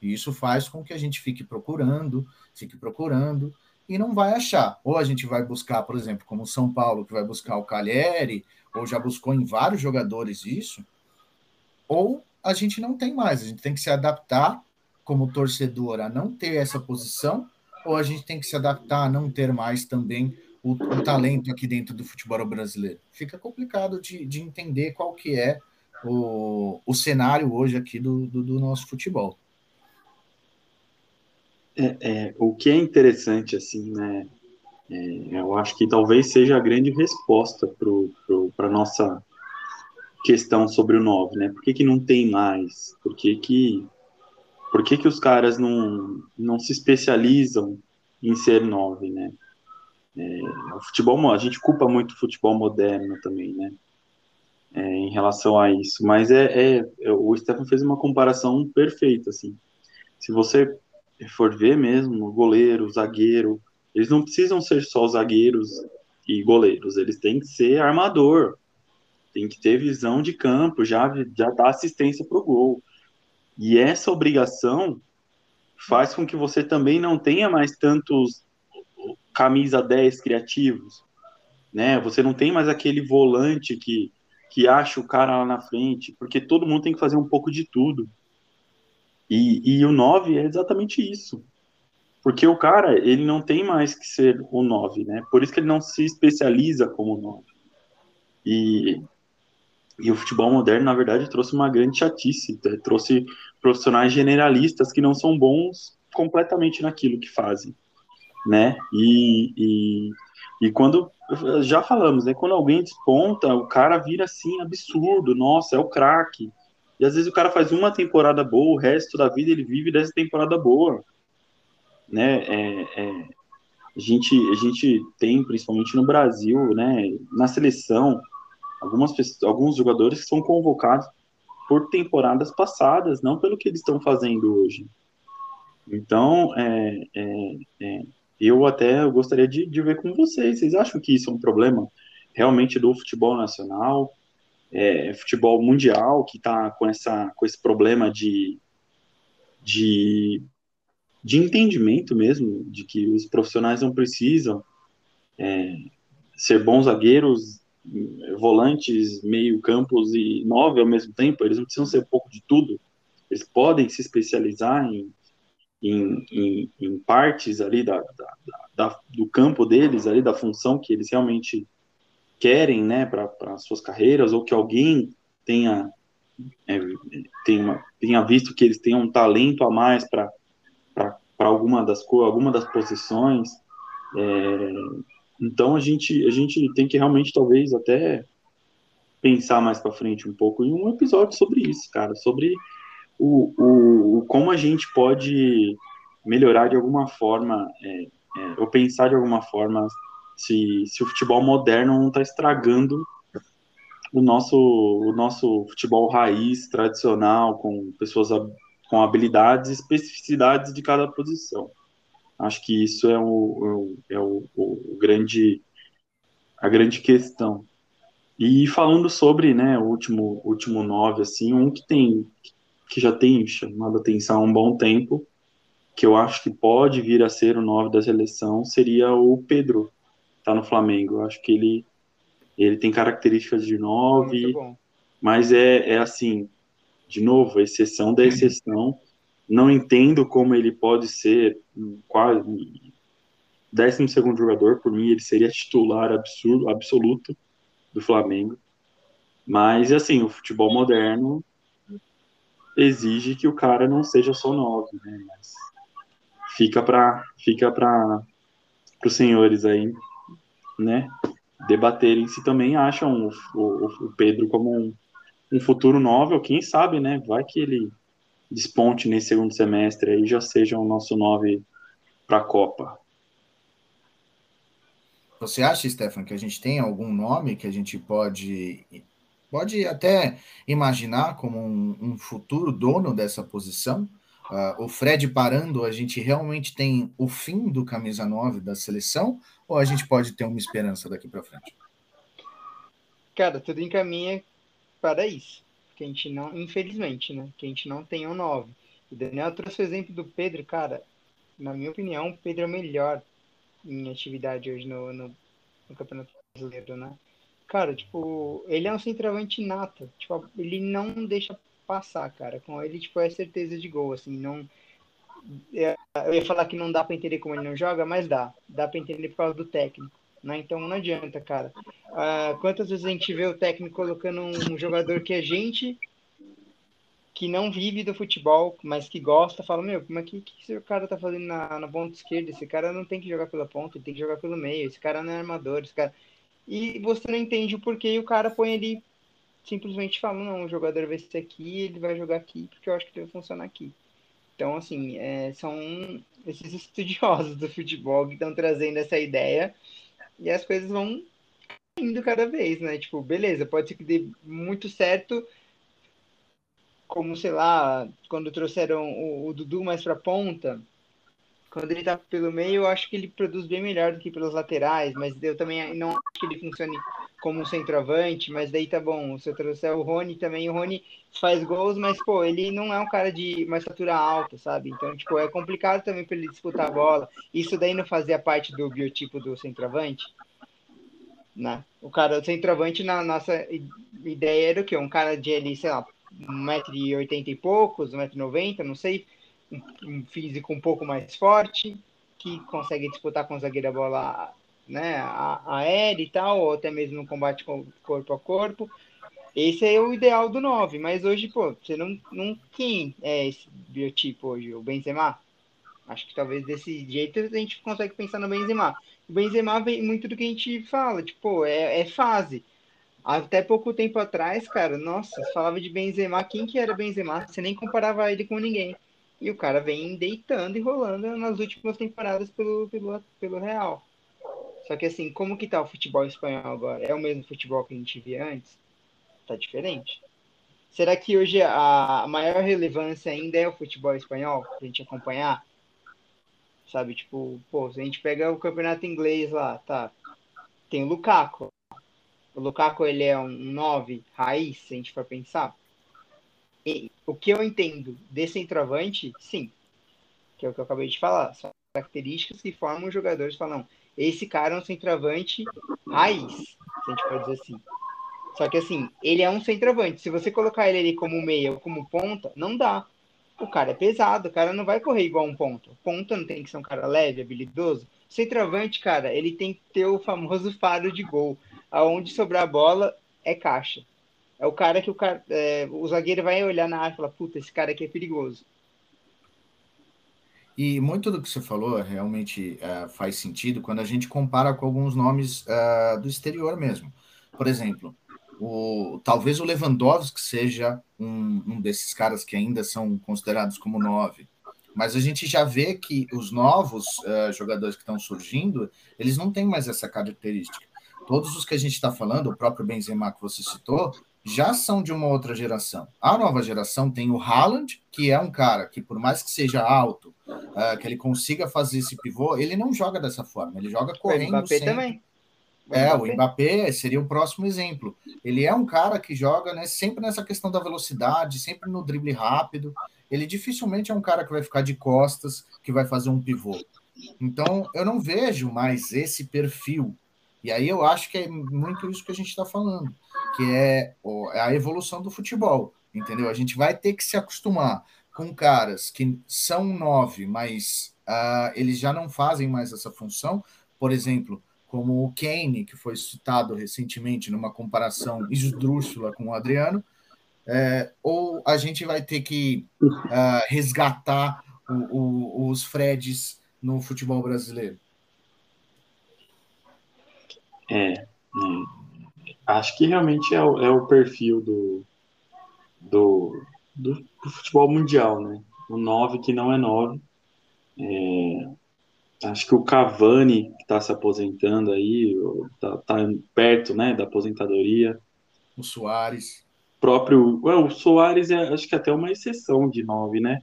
E isso faz com que a gente fique procurando, fique procurando e não vai achar. Ou a gente vai buscar, por exemplo, como o São Paulo, que vai buscar o Cagliari, ou já buscou em vários jogadores isso, ou a gente não tem mais. A gente tem que se adaptar como torcedor a não ter essa posição, ou a gente tem que se adaptar a não ter mais também o, o talento aqui dentro do futebol brasileiro. Fica complicado de, de entender qual que é o, o cenário hoje aqui do, do, do nosso futebol. É, é, o que é interessante, assim, né? É, eu acho que talvez seja a grande resposta para a nossa questão sobre o 9, né? Por que, que não tem mais? Por que, que, por que, que os caras não, não se especializam em ser 9, né? É, o futebol, a gente culpa muito o futebol moderno também, né? É, em relação a isso, mas é, é, o Stefan fez uma comparação perfeita, assim. Se você for ver mesmo, goleiro, zagueiro, eles não precisam ser só zagueiros e goleiros, eles têm que ser armador, tem que ter visão de campo, já, já dar assistência para o gol. E essa obrigação faz com que você também não tenha mais tantos camisa 10 criativos, né? Você não tem mais aquele volante que, que acha o cara lá na frente, porque todo mundo tem que fazer um pouco de tudo. E, e o 9 é exatamente isso. Porque o cara, ele não tem mais que ser o 9, né? Por isso que ele não se especializa como 9. E e o futebol moderno, na verdade, trouxe uma grande chatice, trouxe profissionais generalistas que não são bons completamente naquilo que fazem, né? E, e, e quando, já falamos, né? Quando alguém desponta, o cara vira assim, absurdo, nossa, é o craque. E às vezes o cara faz uma temporada boa, o resto da vida ele vive dessa temporada boa, né? É, é, a, gente, a gente tem, principalmente no Brasil, né? Na seleção, algumas alguns jogadores que são convocados por temporadas passadas, não pelo que eles estão fazendo hoje. Então, é, é, é, eu até gostaria de, de, ver com vocês. Vocês acham que isso é um problema realmente do futebol nacional, é, futebol mundial, que está com, essa, com esse problema de, de, de entendimento mesmo, de que os profissionais não precisam é, ser bons zagueiros volantes, meio campos e nove ao mesmo tempo, eles não precisam ser um pouco de tudo. Eles podem se especializar em, em, em, em partes ali da, da, da, do campo deles, ali da função que eles realmente querem, né, para suas carreiras, ou que alguém tenha é, tenha, tenha visto que eles têm um talento a mais para alguma das alguma das posições. É, então a gente, a gente tem que realmente, talvez, até pensar mais para frente um pouco em um episódio sobre isso, cara, sobre o, o, o como a gente pode melhorar de alguma forma é, é, ou pensar de alguma forma se, se o futebol moderno não está estragando o nosso, o nosso futebol raiz, tradicional, com pessoas com habilidades e especificidades de cada posição. Acho que isso é o, é o, o, grande, a grande questão. E falando sobre, né, o último, último nove, assim, um que tem, que já tem chamado atenção há um bom tempo, que eu acho que pode vir a ser o nove da seleção, seria o Pedro, tá no Flamengo. Eu acho que ele ele tem características de 9, mas é, é assim, de novo, exceção da exceção. Não entendo como ele pode ser quase décimo segundo jogador. Por mim, ele seria titular absurdo, absoluto do Flamengo. Mas, assim, o futebol moderno exige que o cara não seja só 9, né? Mas fica para fica para os senhores aí, né? debaterem se também acham o, o, o Pedro como um, um, futuro novel, quem sabe, né? Vai que ele desponte nesse segundo semestre aí já seja o nosso nove para a Copa. Você acha, Stefan, que a gente tem algum nome que a gente pode pode até imaginar como um, um futuro dono dessa posição? Uh, o Fred parando, a gente realmente tem o fim do camisa 9 da seleção ou a gente pode ter uma esperança daqui para frente? Cara, tudo encaminha para isso. Que a gente não, infelizmente, né? Que a gente não tem um 9. O Daniel trouxe o exemplo do Pedro, cara. Na minha opinião, o Pedro é o melhor em atividade hoje no, no, no Campeonato Brasileiro, né? Cara, tipo, ele é um centroavante nato. Tipo, ele não deixa passar, cara. Com ele, tipo, é certeza de gol, assim, não é, eu ia falar que não dá para entender como ele não joga, mas dá. Dá para entender por causa do técnico. Né? Então não adianta, cara. Uh, quantas vezes a gente vê o técnico colocando um, jogador que é gente que não vive do futebol, mas que gosta, fala, meu, como é que, que esse cara tá fazendo na, na ponta esquerda? Esse cara não tem que jogar pela ponta, ele tem que jogar pelo meio, esse cara não é armador, esse cara. E você não entende o porquê e o cara põe ali, simplesmente fala, não, o jogador vai ser aqui, ele vai jogar aqui, porque eu acho que deve funcionar aqui. Então, assim, é, são esses estudiosos do futebol que estão trazendo essa ideia e as coisas vão indo cada vez, né? Tipo, beleza, pode ser que dê muito certo, como, sei lá, quando trouxeram o, o Dudu mais para ponta, quando ele tá pelo meio, eu acho que ele produz bem melhor do que pelos laterais, mas eu também não acho que ele funcione como um centroavante, mas daí tá bom. Se eu trouxer o Rony também, o Rony faz gols, mas, pô, ele não é um cara de uma estatura alta, sabe? Então, tipo, é complicado também para ele disputar a bola. Isso daí não fazia parte do biotipo do centroavante? Né? O cara, o centroavante, na nossa ideia era o quê? Um cara de ali, sei lá, 1,80m e poucos, 1,90m, não sei, um físico um pouco mais forte, que consegue disputar com o zagueiro a bola né, aérea e tal, ou até mesmo no combate corpo a corpo. Esse é o ideal do 9, mas hoje, pô, você não, não quem é esse biotipo hoje? O Benzema? Acho que talvez desse jeito a gente consegue pensar no Benzema. O Benzema vem muito do que a gente fala, tipo, é, é fase. Até pouco tempo atrás, cara, nossa, falava de Benzema, quem que era Benzema? Você nem comparava ele com ninguém. E o cara vem deitando e rolando nas últimas temporadas pelo, pelo, pelo Real. Só que assim, como que tá o futebol espanhol agora? É o mesmo futebol que a gente via antes? Tá diferente. Será que hoje a maior relevância ainda é o futebol espanhol, pra gente acompanhar? Sabe, tipo, pô, se a gente pega o campeonato inglês lá, tá? Tem o Lukaku. O Lukaku, ele é um 9 raiz, se a gente for pensar. E, o que eu entendo de centroavante, sim. Que é o que eu acabei de falar. São características que formam os jogadores falam, esse cara é um centroavante raiz, se a gente pode dizer assim. Só que assim, ele é um centroavante. Se você colocar ele ali como meia ou como ponta, não dá. O cara é pesado, o cara não vai correr igual um ponta. Ponta não tem que ser um cara leve, habilidoso. Centroavante, cara, ele tem que ter o famoso faro de gol. Aonde sobrar a bola é caixa. É o cara que o, cara, é, o zagueiro vai olhar na área e falar, puta, esse cara aqui é perigoso. E muito do que você falou realmente uh, faz sentido quando a gente compara com alguns nomes uh, do exterior mesmo. Por exemplo, o, talvez o Lewandowski seja um, um, desses caras que ainda são considerados como nove. Mas a gente já vê que os novos uh, jogadores que estão surgindo, eles não têm mais essa característica. Todos os que a gente está falando, o próprio Benzema que você citou, já são de uma outra geração. A nova geração tem o Haaland, que é um cara que, por mais que seja alto, uh, que ele consiga fazer esse pivô, ele não joga dessa forma, ele joga correndo. O Mbappé sempre. também. É, o Mbappé seria o próximo exemplo. Ele é um cara que joga né, sempre nessa questão da velocidade, sempre no drible rápido. Ele dificilmente é um cara que vai ficar de costas, que vai fazer um pivô. Então, eu não vejo mais esse perfil. E aí eu acho que é muito isso que a gente está falando, que é a evolução do futebol, entendeu? A gente vai ter que se acostumar com caras que são nove, mas uh, eles já não fazem mais essa função. Por exemplo, como o Kane, que foi citado recentemente numa comparação esdrúxula com o Adriano, é, ou a gente vai ter que uh, resgatar o, o, os Freds no futebol brasileiro? É, é, acho que realmente é o, é o perfil do, do, do, do, futebol mundial, né? O 9 que não é 9. É, acho que o Cavani, que está se aposentando aí, está tá perto né, da aposentadoria. O Soares. Próprio. O Soares é acho que até uma exceção de 9, né?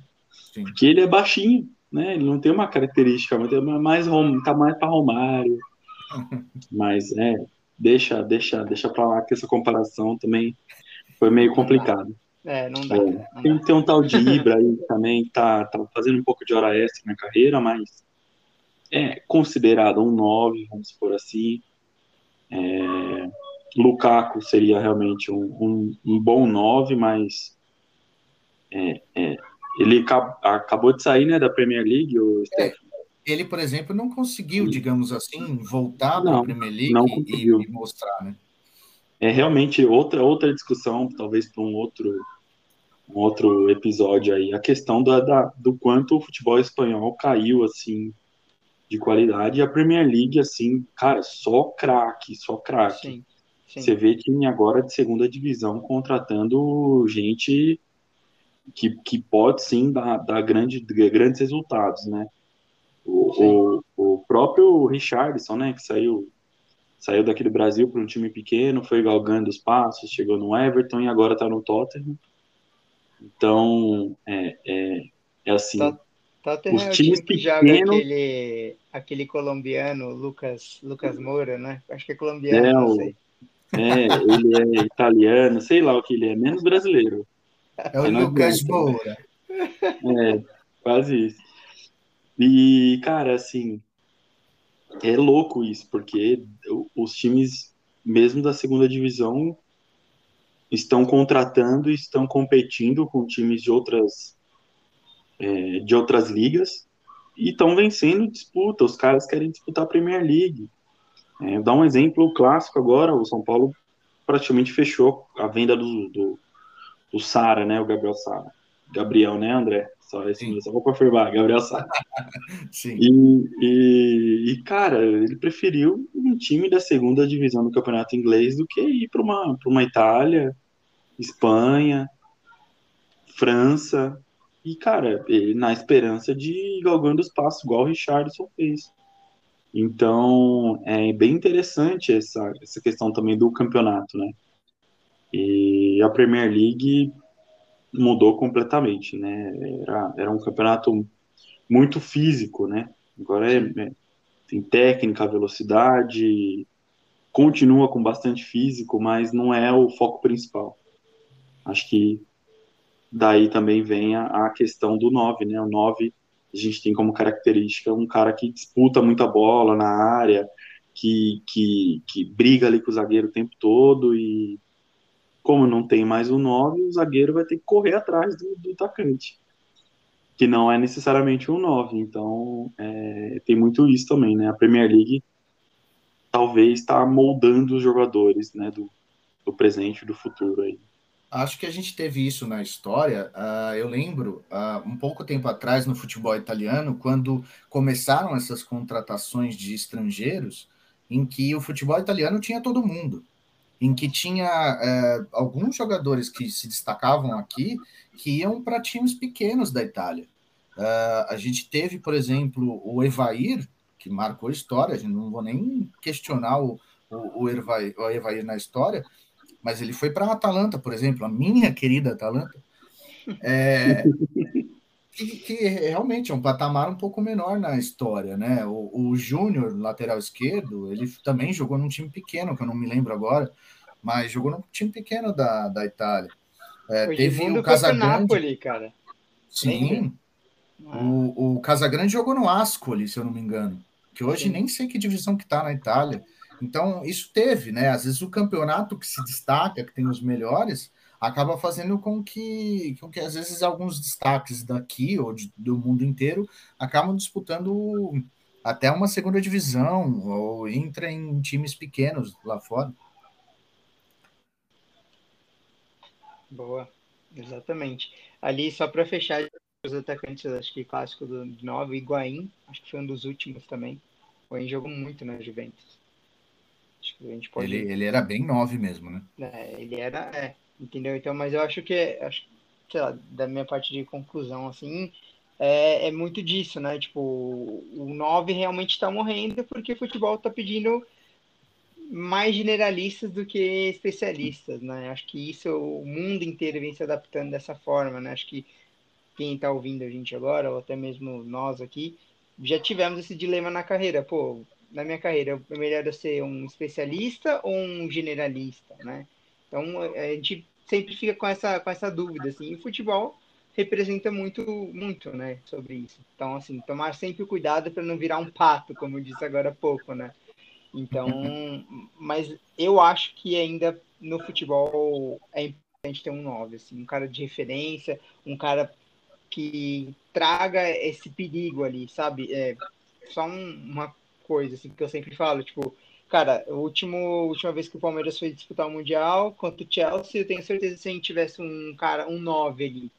Sim. Porque ele é baixinho, né? Ele não tem uma característica, mas mais, tá mais para Romário. Mas é, deixa, deixa, deixa para lá que essa comparação também foi meio complicado. É, não dá. É. Não tem, dá. tem um tal de Ibra aí também, tá, tá fazendo um pouco de hora extra na carreira, mas é considerado um 9, vamos por assim. É, Lukaku seria realmente um, um, um bom 9, mas é, é, ele acabou de sair né, da Premier League, o é, ele, por exemplo, não conseguiu, digamos assim, voltar para a Premier League e, e, mostrar, né? É realmente outra, outra discussão, talvez para um outro, um outro episódio aí, a questão da, da, do quanto o futebol espanhol caiu, assim, de qualidade. E a Premier League, assim, cara, só craque, só craque. Você vê time agora de segunda divisão contratando gente que, que pode sim dar, dar grande, grandes resultados, né? O, o, o, próprio Richardson, né, que saiu saiu daqui do Brasil para um time pequeno, foi galgando os passos, chegou no Everton e agora está no Tottenham. Então, é, é, é assim. Tá Tottenham os times que joga aquele, aquele colombiano, Lucas, Lucas Moura, né? Acho que é colombiano, é, não sei. É, ele é italiano, sei lá o que ele é, menos brasileiro. É o Lucas Moura. É, quase isso. E, cara, assim, é louco isso, porque os times, mesmo da segunda divisão, estão contratando estão competindo com times de outras é, de outras ligas e estão vencendo disputa. Os caras querem disputar a Premier League. É, dar um exemplo clássico agora: o São Paulo praticamente fechou a venda do, do, do Sara, né? O Gabriel Sara. Gabriel, né, André? Só, esse, só vou confirmar, Gabriel Sara. Sim. E, e, e, cara, ele preferiu um time da segunda divisão do campeonato inglês do que ir para uma, uma Itália, Espanha, França. E, cara, ele, na esperança de ir galgando os passos, igual o Richardson fez. Então, é bem interessante essa, essa questão também do campeonato, né? E a Premier League mudou completamente, né? Era, era um campeonato muito físico, né? Agora é, é, tem técnica, velocidade, continua com bastante físico, mas não é o foco principal. Acho que daí também vem a, a questão do 9, né? O 9 a gente tem como característica um cara que disputa muita bola na área, que, que, que briga ali com o zagueiro o tempo todo e como não tem mais o 9, o zagueiro vai ter que correr atrás do, do atacante, que não é necessariamente um 9. Então, é, tem muito isso também, né? A Premier League talvez está moldando os jogadores, né, do, do presente e do futuro aí. Acho que a gente teve isso na história. Uh, eu lembro, uh, um pouco tempo atrás, no futebol italiano, quando começaram essas contratações de estrangeiros, em que o futebol italiano tinha todo mundo, em que tinha uh, alguns jogadores que se destacavam aqui que iam para times pequenos da Itália. Uh, a gente teve, por exemplo, o Evair, que marcou história, a gente não vou nem questionar o, o, o, Evair, o Evair na história, mas ele foi para a Atalanta, por exemplo, a minha querida Atalanta, é, que, que, realmente é um patamar um pouco menor na história, né? O, o Júnior, lateral esquerdo, ele também jogou num time pequeno, que eu não me lembro agora, mas jogou num time pequeno da, da Itália. É, teve o Casagrande. cara. Sim. Ah. O, o Casagrande jogou no Ascoli, se eu não me engano. Que hoje Sim. nem sei que divisão que está na Itália. Então, isso teve, né? Às vezes o campeonato que se destaca, que tem os melhores, acaba fazendo com que, com que às vezes alguns destaques daqui ou de, do mundo inteiro acabam disputando até uma segunda divisão ou entra em times pequenos lá fora. Boa, exatamente. Ali, só para fechar, os atacantes, acho que clássico do novo, Higuaín, acho que foi um dos últimos também. O Higuaín jogou muito na Juventus. Acho que a gente pode... ele, ele era bem nove mesmo, né? É, ele era, é, entendeu? Então, mas eu acho que, acho, sei lá, da minha parte de conclusão, assim, é, é muito disso, né? Tipo, o 9 realmente está morrendo porque o futebol está pedindo mais generalistas do que especialistas, né? Acho que isso o mundo inteiro vem se adaptando dessa forma, né? Acho que quem está ouvindo a gente agora, ou até mesmo nós aqui, já tivemos esse dilema na carreira. Pô, na minha carreira, é melhor eu ser um especialista ou um generalista, né? Então, a gente sempre fica com essa, com essa dúvida, assim. E o futebol representa muito, muito, né, sobre isso. Então, assim, tomar sempre cuidado para não virar um pato, como eu disse agora há pouco, né? Então, mas eu acho que ainda no futebol é importante ter um 9, assim, um cara de referência, um cara que traga esse perigo ali, sabe? É, só um, uma coisa assim que eu sempre falo, tipo, cara, a última, última vez que o Palmeiras foi disputar o Mundial contra o Chelsea, eu tenho certeza que se a gente tivesse um cara, um 9 ali,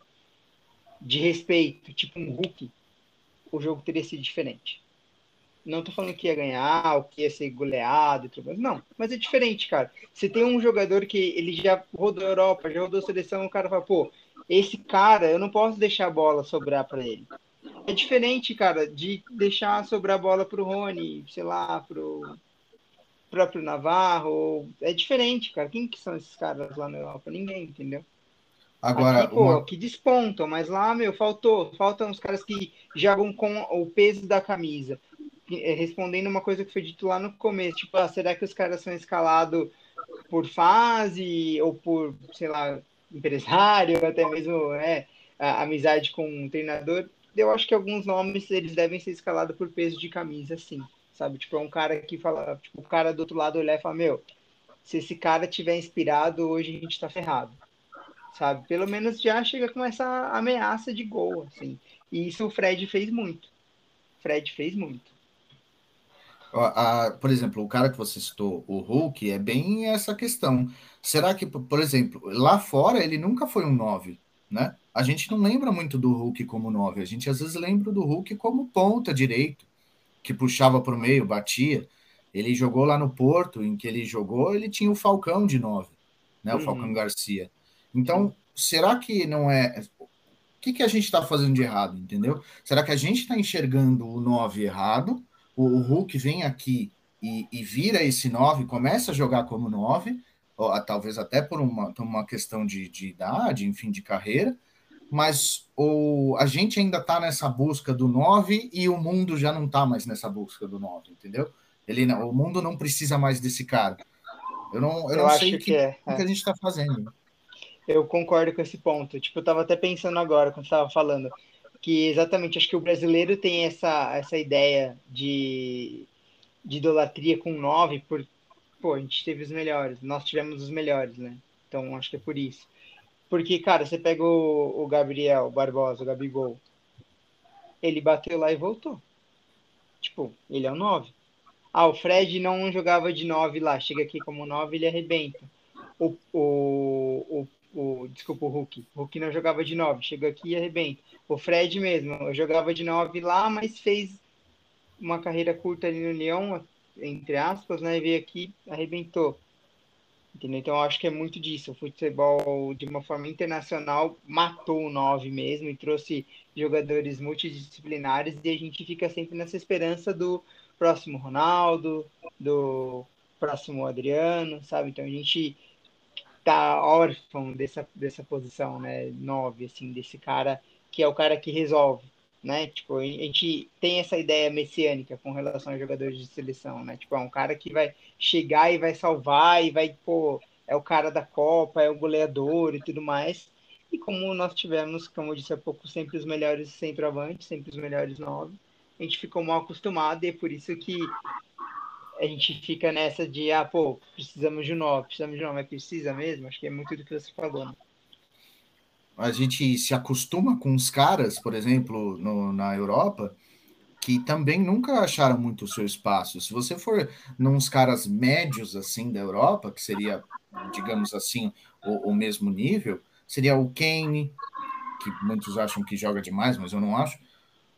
de respeito, tipo um Hulk, o jogo teria sido diferente. Não tô falando que ia ganhar, ou que ia ser goleado e tudo mais. Não, mas é diferente, cara. Você tem um jogador que ele já rodou a Europa, já rodou a seleção, o cara fala, pô, esse cara, eu não posso deixar a bola sobrar para ele. É diferente, cara, de deixar sobrar a bola pro Rony, sei lá, pro próprio Navarro. É diferente, cara. Quem que são esses caras lá na Europa? Ninguém, entendeu? Agora, Aqui, pô, uma... que despontam, mas lá, meu, faltou. Faltam os caras que jogam com o peso da camisa. É, respondendo uma coisa que foi dito lá no começo, tipo, ah, será que os caras são escalados por fase ou por, sei lá, empresário, até mesmo é, amizade com um treinador? Eu acho que alguns nomes eles devem ser escalados por peso de camisa, sim, sabe? Tipo, é um cara que fala, tipo, o cara do outro lado olhar e fala, meu, se esse cara tiver inspirado, hoje a gente tá ferrado, sabe? Pelo menos já chega com essa ameaça de gol, assim. E isso o Fred fez muito. Fred fez muito. Por exemplo, o cara que você citou, o Hulk, é bem essa questão. Será que, por exemplo, lá fora ele nunca foi um 9, né? A gente não lembra muito do Hulk como 9, a gente às vezes lembra do Hulk como ponta direito, que puxava para o meio, batia. Ele jogou lá no Porto, em que ele jogou, ele tinha o Falcão de 9, né? O uhum. Falcão Garcia. Então, será que não é. O que, que a gente está fazendo de errado, entendeu? Será que a gente está enxergando o 9 errado? o, Hulk vem aqui e, e vira esse 9, começa a jogar como 9, ou, talvez até por uma, uma questão de, de idade, enfim, de carreira, mas o, a gente ainda está nessa busca do 9 e o mundo já não está mais nessa busca do 9, entendeu? Ele, o mundo não precisa mais desse cara. Eu não, eu, eu não sei o que, que, é, é. que a gente está fazendo. Eu concordo com esse ponto. Tipo, eu estava até pensando agora, quando estava falando que exatamente acho que o brasileiro tem essa, essa ideia de, de idolatria com nove, por pô, a gente teve os melhores, nós tivemos os melhores, né? Então acho que é por isso. Porque, cara, você pega o, o Gabriel Barbosa, o Gabigol, ele bateu lá e voltou. Tipo, ele é o 9. Ah, o Fred não jogava de 9 lá, chega aqui como 9, ele arrebenta. O, o, o, o, desculpa, o Hulk. O Hulk não jogava de 9, chega aqui e arrebenta. O Fred mesmo, jogava de 9 lá, mas fez uma carreira curta ali no Leão, entre aspas, né? E veio aqui, arrebentou. Entendeu? Então, eu acho que é muito disso. O futebol, de uma forma internacional, matou o 9 mesmo e trouxe jogadores multidisciplinares e a gente fica sempre nessa esperança do próximo Ronaldo, do próximo Adriano, sabe? Então, a gente tá órfão dessa, dessa posição, né? 9, assim, desse cara que é o cara que resolve, né? Tipo, a gente tem essa ideia messiânica com relação a jogadores de seleção, né? Tipo, é um cara que vai chegar e vai salvar e vai, pô, é o cara da Copa, é o goleador e tudo mais. E como nós tivemos, como eu disse há pouco, sempre os melhores centroavantes, sempre os melhores nove, a gente ficou mal acostumado e é por isso que a gente fica nessa de, ah, pô, precisamos de um nove, precisamos de um nove, mas precisa mesmo? Acho que é muito do que você falou, né? A gente se acostuma com os caras, por exemplo, no, na Europa, que também nunca acharam muito o seu espaço. Se você for nos caras médios assim da Europa, que seria, digamos assim, o, o mesmo nível, seria o Kane, que muitos acham que joga demais, mas eu não acho.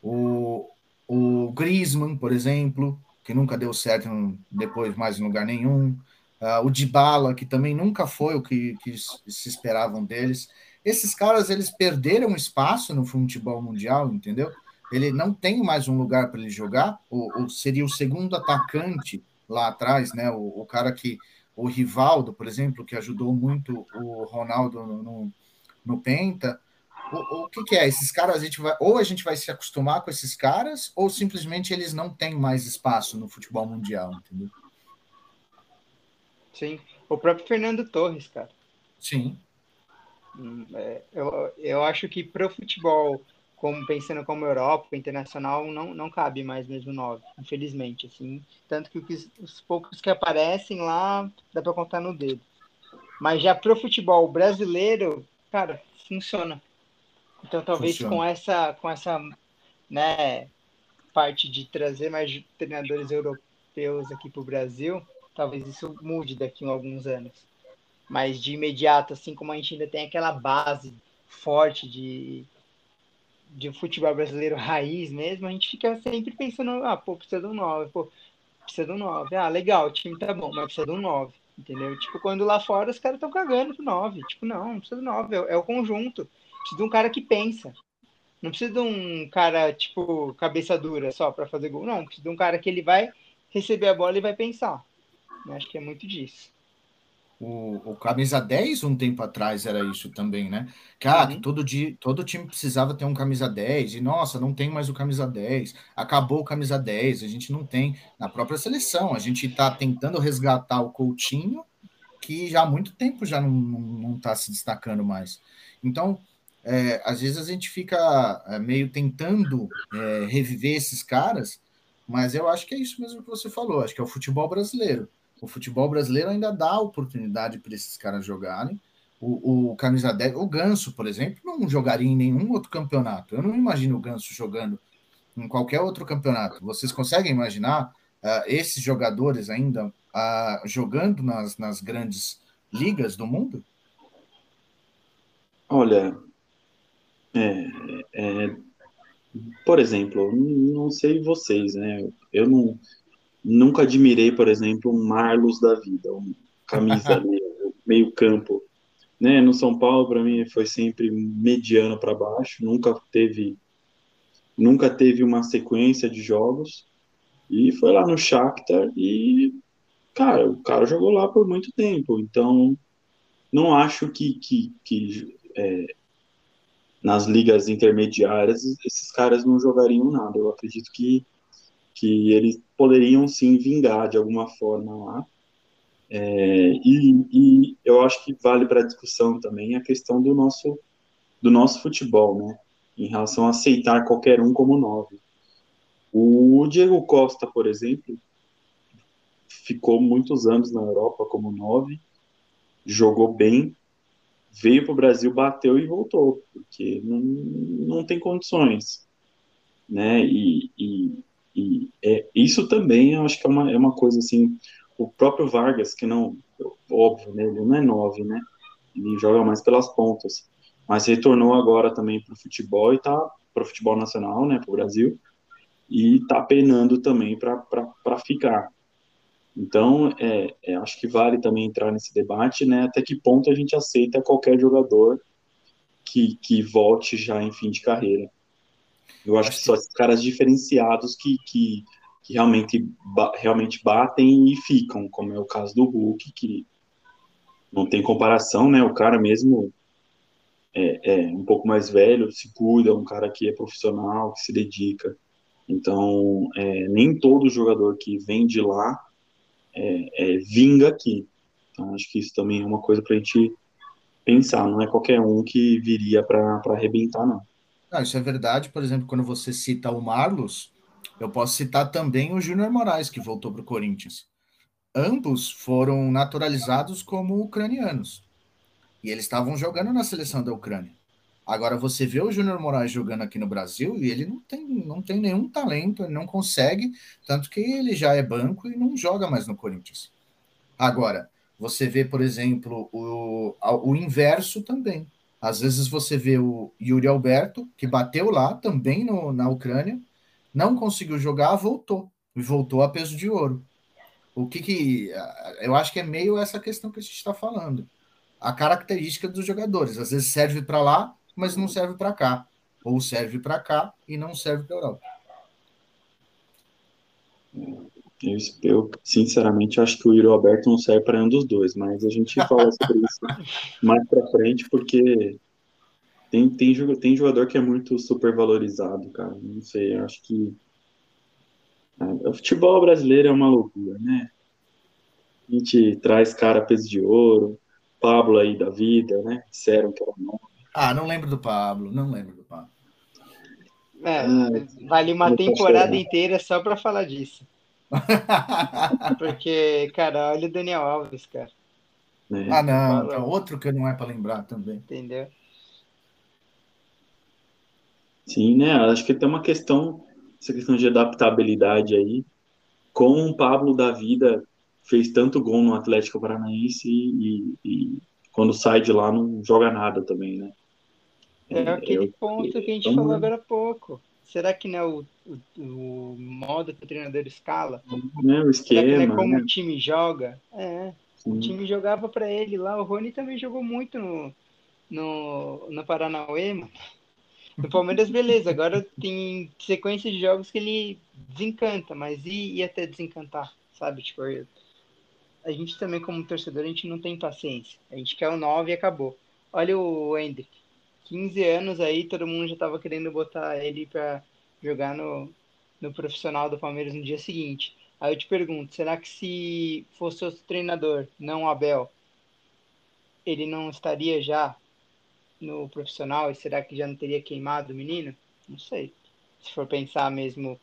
O, o Griezmann, por exemplo, que nunca deu certo depois mais em lugar nenhum. Uh, o Dybala, que também nunca foi o que, que se esperavam deles. Esses caras, eles perderam espaço no futebol mundial, entendeu? ele não tem mais um lugar para ele jogar, ou, ou, seria o segundo atacante lá atrás, né? O, o, cara que, o Rivaldo, por exemplo, que ajudou muito o Ronaldo no, no, no Penta. O, o que, que, é? Esses caras, a gente vai, ou a gente vai se acostumar com esses caras, ou simplesmente eles não têm mais espaço no futebol mundial, entendeu? Sim. O próprio Fernando Torres, cara. Sim. É, eu, eu acho que para o futebol como pensando como Europa, internacional, não, não cabe mais mesmo nove, infelizmente, assim. Tanto que os, os poucos que aparecem lá, dá para contar no dedo. Mas já pro futebol brasileiro, cara, funciona. Então talvez funciona. com essa com essa, né, parte de trazer mais treinadores europeus aqui pro Brasil, talvez isso mude daqui a alguns anos. Mas de imediato, assim como a gente ainda tem aquela base forte de de futebol brasileiro raiz mesmo, a gente fica sempre pensando, ah, pô, precisa um 9, pô, precisa um 9. Ah, legal, o time tá bom, mas precisa um 9, entendeu? Tipo, quando lá fora os caras estão cagando pro 9. Tipo, não, não precisa de 9, é, é o conjunto. Precisa de um cara que pensa. Não precisa de um cara, tipo, cabeça dura só para fazer gol. Não, precisa de um cara que ele vai receber a bola e vai pensar. Eu acho que é muito disso. O, o, camisa 10 um tempo atrás era isso também, né? Que, ah, uhum. que todo, dia, todo time precisava ter um camisa 10, e nossa, não tem mais o camisa 10, acabou o camisa 10, a gente não tem na própria seleção, a gente está tentando resgatar o Coutinho, que já há muito tempo já não está se destacando mais. Então, é, às vezes a gente fica é, meio tentando é, reviver esses caras, mas eu acho que é isso mesmo que você falou, acho que é o futebol brasileiro o futebol brasileiro ainda dá oportunidade para esses caras jogarem. O, o, camisa 10, o Ganso, por exemplo, não jogaria em nenhum outro campeonato. Eu não imagino o Ganso jogando em qualquer outro campeonato. Vocês conseguem imaginar uh, esses jogadores ainda uh, jogando nas, nas grandes ligas do mundo? Olha, é, é, por exemplo, não sei vocês, né? Eu não, Nunca admirei, por exemplo, um Marlos da vida, um camisa meio campo. Né? No São Paulo, para mim, foi sempre mediano para baixo, nunca teve nunca teve uma sequência de jogos. E foi lá no Shakhtar e, cara, o cara jogou lá por muito tempo. Então, não acho que, que, que é, nas ligas intermediárias esses caras não jogariam nada. Eu acredito que que eles poderiam sim vingar de alguma forma lá. É, e, e, eu acho que vale para a discussão também a questão do nosso, do nosso futebol, né? Em relação a aceitar qualquer um como nove. O Diego Costa, por exemplo, ficou muitos anos na Europa como nove, jogou bem, veio para o Brasil, bateu e voltou, porque não, não tem condições, né? E, e e é, isso também eu acho que é uma, é uma coisa assim. O próprio Vargas, que não, óbvio, né, ele não é nove, né? Ele joga mais pelas pontas. Mas retornou agora também para o futebol e tá para o futebol nacional, né, para o Brasil, e tá penando também para ficar. Então, é, é, acho que vale também entrar nesse debate, né? Até que ponto a gente aceita qualquer jogador que, que volte já em fim de carreira. Eu acho, acho que, são os caras diferenciados que, que, que realmente, ba realmente batem e ficam, como é o caso do Hulk, que não tem comparação, né? O cara mesmo é, é um pouco mais velho, se cuida, um cara que é profissional, que se dedica. Então, é, nem todo jogador que vem de lá é, é, vinga aqui. Então, acho que isso também é uma coisa para a gente pensar. Não é qualquer um que viria para arrebentar, não. Não. Isso é verdade. Por exemplo, quando você cita o Marlos, eu posso citar também o Júnior Moraes, que voltou para o Corinthians. Ambos foram naturalizados como ucranianos. E eles estavam jogando na seleção da Ucrânia. Agora você vê o Júnior Moraes jogando aqui no Brasil e ele não tem, não tem nenhum talento, ele não consegue, tanto que ele já é banco e não joga mais no Corinthians. Agora, você vê, por exemplo, o, o inverso também. Às vezes você vê o Yuri Alberto, que bateu lá também no, na Ucrânia, não conseguiu jogar, voltou. E voltou a peso de ouro. O que que. Eu acho que é meio essa questão que a gente está falando. A característica dos jogadores. Às vezes serve para lá, mas não serve para cá. Ou serve para cá e não serve para Europa. Eu, eu, sinceramente acho que o Yuri Alberto não serve para nenhum dos dois, mas a gente fala sobre isso mais para frente, porque tem, tem, tem jogador que é muito super valorizado, cara. Não sei, acho que é, o futebol brasileiro é uma loucura, né? A gente traz cara peso de ouro, Pablo aí da vida, né? Disseram que era o nome. Ah, não lembro do Pablo, não lembro do Pablo. É, vale uma temporada inteira só para falar disso. Porque, cara, olha o Daniel Alves, cara. É. Ah, não, é outro que não é para lembrar também. Entendeu? Sim, né? Acho que tem uma questão, essa questão de adaptabilidade aí. Com o Pablo da vida fez tanto gol no Atlético Paranaense e, e quando sai de lá não joga nada também, né? É, é aquele eu, ponto que a gente então, falou agora há pouco. Será que não é o, o, o modo que o treinador escala? Não é o esquema. Será que não é como né? o time joga? É. Sim. O time jogava para ele lá. O Rony também jogou muito no, no, no Paranauê, mano. No Palmeiras, beleza. Agora tem sequência de jogos que ele desencanta, mas e, e até desencantar, sabe? Tipo, eu, a gente também, como torcedor, a gente não tem paciência. A gente quer o 9 e acabou. Olha o Hendrick. 15 anos aí, todo mundo já tava querendo botar ele para jogar no, no profissional do Palmeiras no dia seguinte. Aí eu te pergunto, será que se fosse outro treinador, não o Abel, ele não estaria já no profissional e será que já não teria queimado o menino? Não sei. Se for pensar mesmo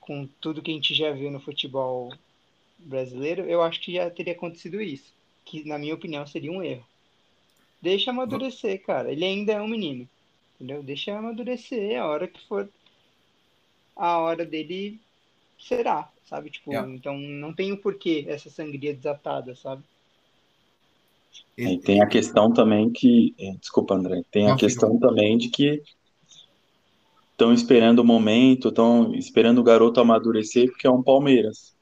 com tudo que a gente já viu no futebol brasileiro, eu acho que já teria acontecido isso, que na minha opinião seria um erro. Deixa amadurecer, cara. Ele ainda é um menino, entendeu? Deixa amadurecer a hora que for a hora dele será, sabe? Tipo, yeah. então não tem o porquê essa sangria desatada, sabe? E tem a questão também que, é, desculpa, André, tem a questão também de que estão esperando o momento, estão esperando o garoto amadurecer, porque é um Palmeiras.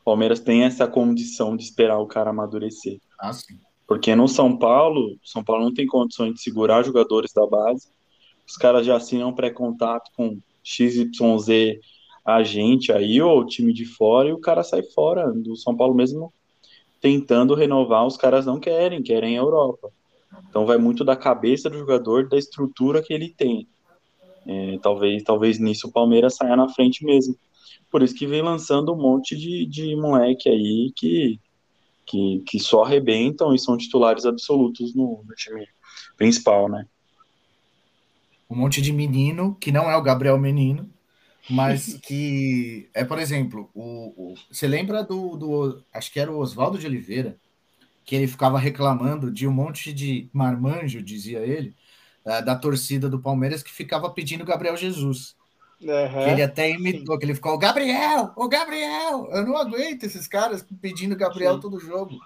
O Palmeiras tem essa condição de esperar o cara amadurecer. Ah, sim. Porque no São Paulo, São Paulo não tem condições de segurar jogadores da base. Os caras já assinam pré-contato com XYZ agente aí, ou time de fora, e o cara sai fora. Do São Paulo mesmo tentando renovar, os caras não querem, querem a Europa. Então vai muito da cabeça do jogador, da estrutura que ele tem. É, talvez, talvez nisso o Palmeiras saia na frente mesmo. Por isso que vem lançando um monte de, de moleque aí que, que, que só arrebentam e são titulares absolutos no, no time principal, né? Um monte de menino, que não é o Gabriel Menino, mas que é, por exemplo, o, o, você lembra do, do acho que era o Oswaldo de Oliveira, que ele ficava reclamando de um monte de marmanjo, dizia ele, da torcida do Palmeiras que ficava pedindo Gabriel Jesus. Uhum, ele até imitou, que ele ficou, o Gabriel, o Gabriel, eu não aguento esses caras pedindo Gabriel sim. todo jogo.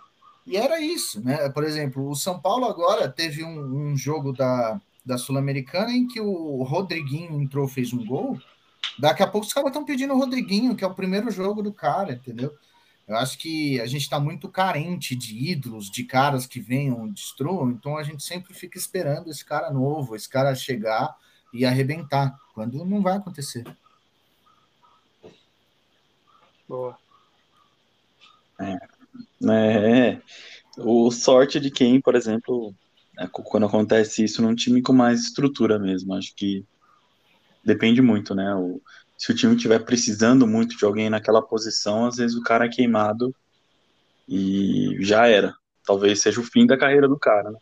E era isso, né? Por exemplo, o São Paulo agora teve um, um jogo da, da Sul-Americana em que o Rodriguinho entrou, fez um gol, Daqui a pouco os caras estão pedindo o Rodriguinho, que é o primeiro jogo do cara, entendeu? Eu acho que a gente está muito carente de ídolos, de caras que venham, destruam, então a gente sempre fica esperando esse cara novo, esse cara chegar e arrebentar, quando não vai acontecer. Boa. É, é, o sorte de quem, por exemplo, é, quando acontece isso num time com mais estrutura mesmo, acho que depende muito, né? O, se o time estiver precisando muito de alguém naquela posição, às vezes o cara é queimado e já era. Talvez seja o fim da carreira do cara, né?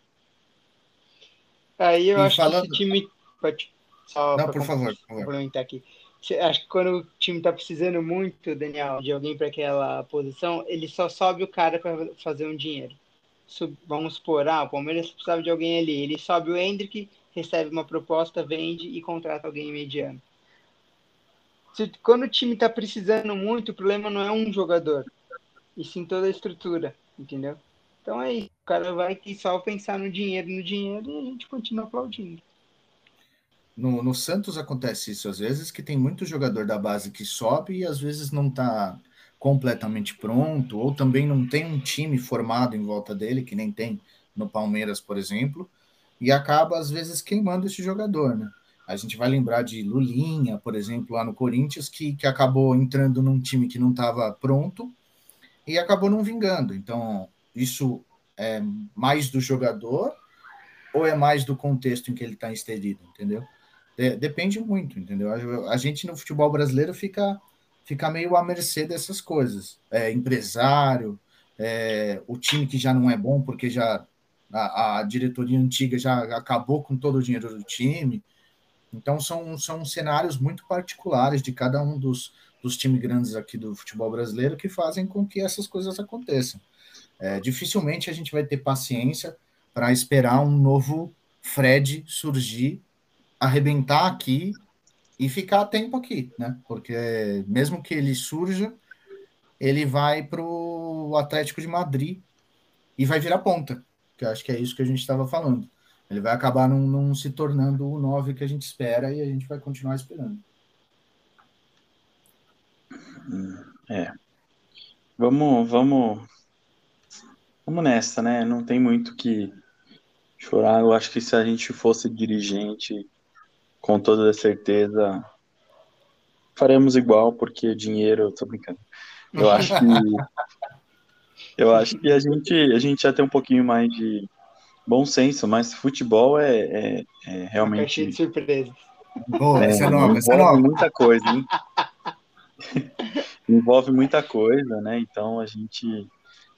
Aí eu e acho falando... que esse time. Pode... Só Não, por favor, por favor. aqui. Acho que quando o time tá precisando muito, Daniel, de alguém para aquela posição, ele só sobe o cara para fazer um dinheiro. Vamos supor, ah, o Palmeiras precisava de alguém ali. Ele sobe o Hendrick, recebe uma proposta, vende e contrata alguém mediano se, quando o time está precisando muito, o problema não é um jogador, e sim toda a estrutura, entendeu? Então é isso. O cara vai só pensar no dinheiro, no dinheiro, e a gente continua aplaudindo. No, no Santos acontece isso às vezes, que tem muito jogador da base que sobe e às vezes não está completamente pronto, ou também não tem um time formado em volta dele, que nem tem no Palmeiras, por exemplo, e acaba às vezes queimando esse jogador, né? A gente vai lembrar de Lulinha, por exemplo, lá no Corinthians, que, que acabou entrando num time que não estava pronto e acabou não vingando. Então, isso é mais do jogador ou é mais do contexto em que ele está inserido, entendeu? De, depende muito, entendeu? A, gente no futebol brasileiro fica, fica meio à mercê dessas coisas. É, empresário, é, o time que já não é bom porque já a, a diretoria antiga já acabou com todo o dinheiro do time. Então, são, são cenários muito particulares de cada um dos, dos times grandes aqui do futebol brasileiro que fazem com que essas coisas aconteçam. É, dificilmente a gente vai ter paciência para esperar um novo Fred surgir, arrebentar aqui e ficar a tempo aqui, né? Porque mesmo que ele surja, ele vai para o Atlético de Madrid e vai virar ponta, que eu acho que é isso que a gente estava falando. Ele vai acabar não, não se tornando o 9 que a gente espera e a gente vai continuar esperando. É. Vamos, vamos, vamos nessa, né? Não tem muito que chorar. Eu acho que se a gente fosse dirigente, com toda certeza, faremos igual, porque dinheiro, tô brincando. Eu acho que eu acho que a gente a gente já tem um pouquinho mais de bom senso, mas futebol é, é, é realmente. Uma de surpresa. Boa, é, esse é nome, esse é nome. muita coisa, hein? envolve muita coisa, né? Então a gente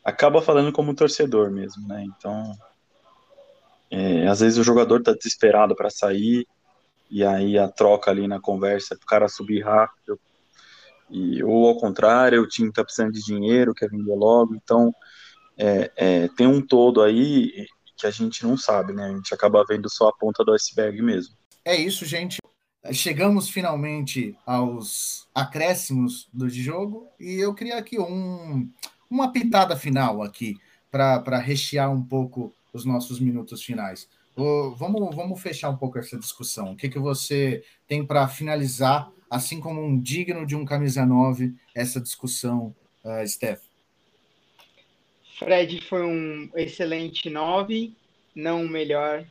acaba falando como torcedor mesmo, né? Então, é, às vezes o jogador tá desesperado para sair e aí a troca ali na conversa para o cara subir rápido. E, ou ao contrário, o time tá precisando de dinheiro, quer vender logo. Então, é, é, tem um todo aí que a gente não sabe, né? A gente acaba vendo só a ponta do iceberg mesmo. É isso, gente. Chegamos finalmente aos acréscimos do jogo e eu queria aqui um, uma pitada final aqui para rechear um pouco os nossos minutos finais. Vamos, vamos fechar um pouco essa discussão. O que, que você tem para finalizar, assim como um digno de um camisa 9, essa discussão, uh, Steph? Fred foi um excelente 9, não o melhor,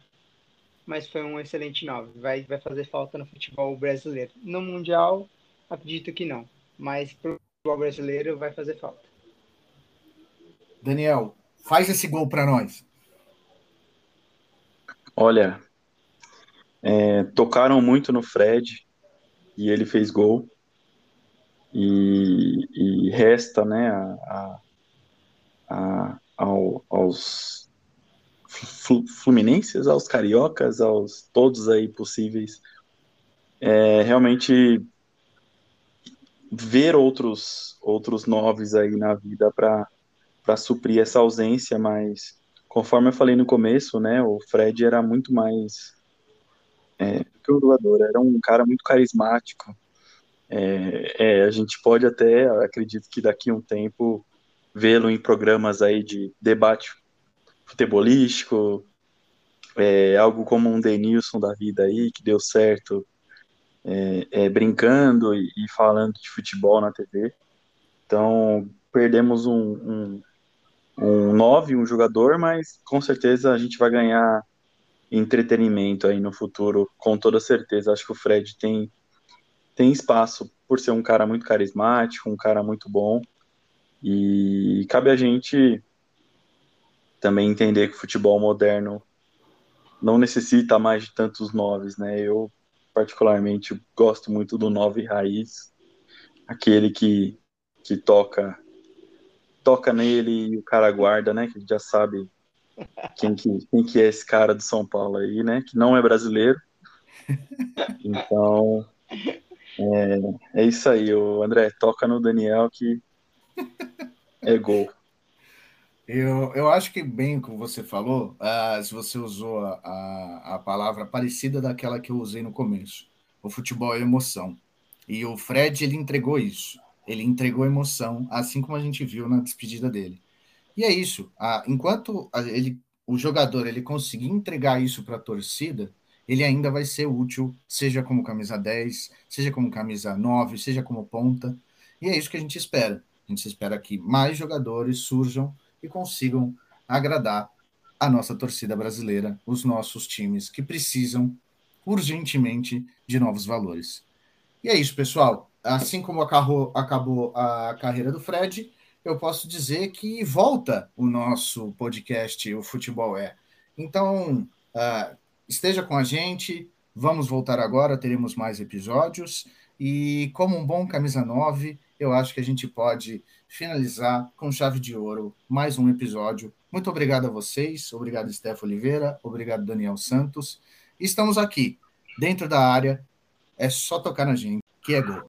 mas foi um excelente 9. Vai, vai fazer falta no futebol brasileiro. No Mundial, acredito que não, mas para o futebol brasileiro vai fazer falta. Daniel, faz esse gol para nós. Olha, é, tocaram muito no Fred e ele fez gol. E, e resta né, a, a a, ao, aos fluminenses, aos cariocas, aos todos aí possíveis, é, realmente ver outros outros noves aí na vida para suprir essa ausência, mas conforme eu falei no começo, né, o Fred era muito mais é, que o jogador, era um cara muito carismático. É, é, a gente pode até, acredito que daqui a um tempo vê-lo em programas aí de debate futebolístico, é, algo como um Denilson da vida aí, que deu certo é, é, brincando e, e, falando de futebol na TV. Então, perdemos um, um, um 9, um jogador, mas com certeza a gente vai ganhar entretenimento aí no futuro, com toda certeza. Acho que o Fred tem, tem espaço por ser um cara muito carismático, um cara muito bom. E cabe a gente também entender que o futebol moderno não necessita mais de tantos noves, né? Eu particularmente gosto muito do nove raiz, aquele que, que toca toca nele e o cara guarda, né? Que já sabe quem que, quem que é esse cara do São Paulo aí, né? Que não é brasileiro. Então, é, é isso aí, o André, toca no Daniel que é gol. Eu, eu acho que bem como você falou, uh, se você usou a, a, a, palavra parecida daquela que eu usei no começo. O futebol é emoção. E o Fred, ele entregou isso. Ele entregou emoção, assim como a gente viu na despedida dele. E é isso. Uh, enquanto ele, o jogador ele conseguir entregar isso para a torcida, ele ainda vai ser útil, seja como camisa 10, seja como camisa 9, seja como ponta. E é isso que a gente espera. A gente espera que mais jogadores surjam e consigam agradar a nossa torcida brasileira, os nossos times que precisam urgentemente de novos valores. E é isso, pessoal. Assim como acabou, acabou a carreira do Fred, eu posso dizer que volta o nosso podcast, o Futebol É. Então, uh, esteja com a gente, vamos voltar agora, teremos mais episódios. E como um bom camisa 9, eu acho que a gente pode finalizar com chave de ouro mais um episódio. Muito obrigado a vocês, obrigado Steph Oliveira, obrigado Daniel Santos. Estamos aqui, dentro da área, é só tocar na gente, que é gol.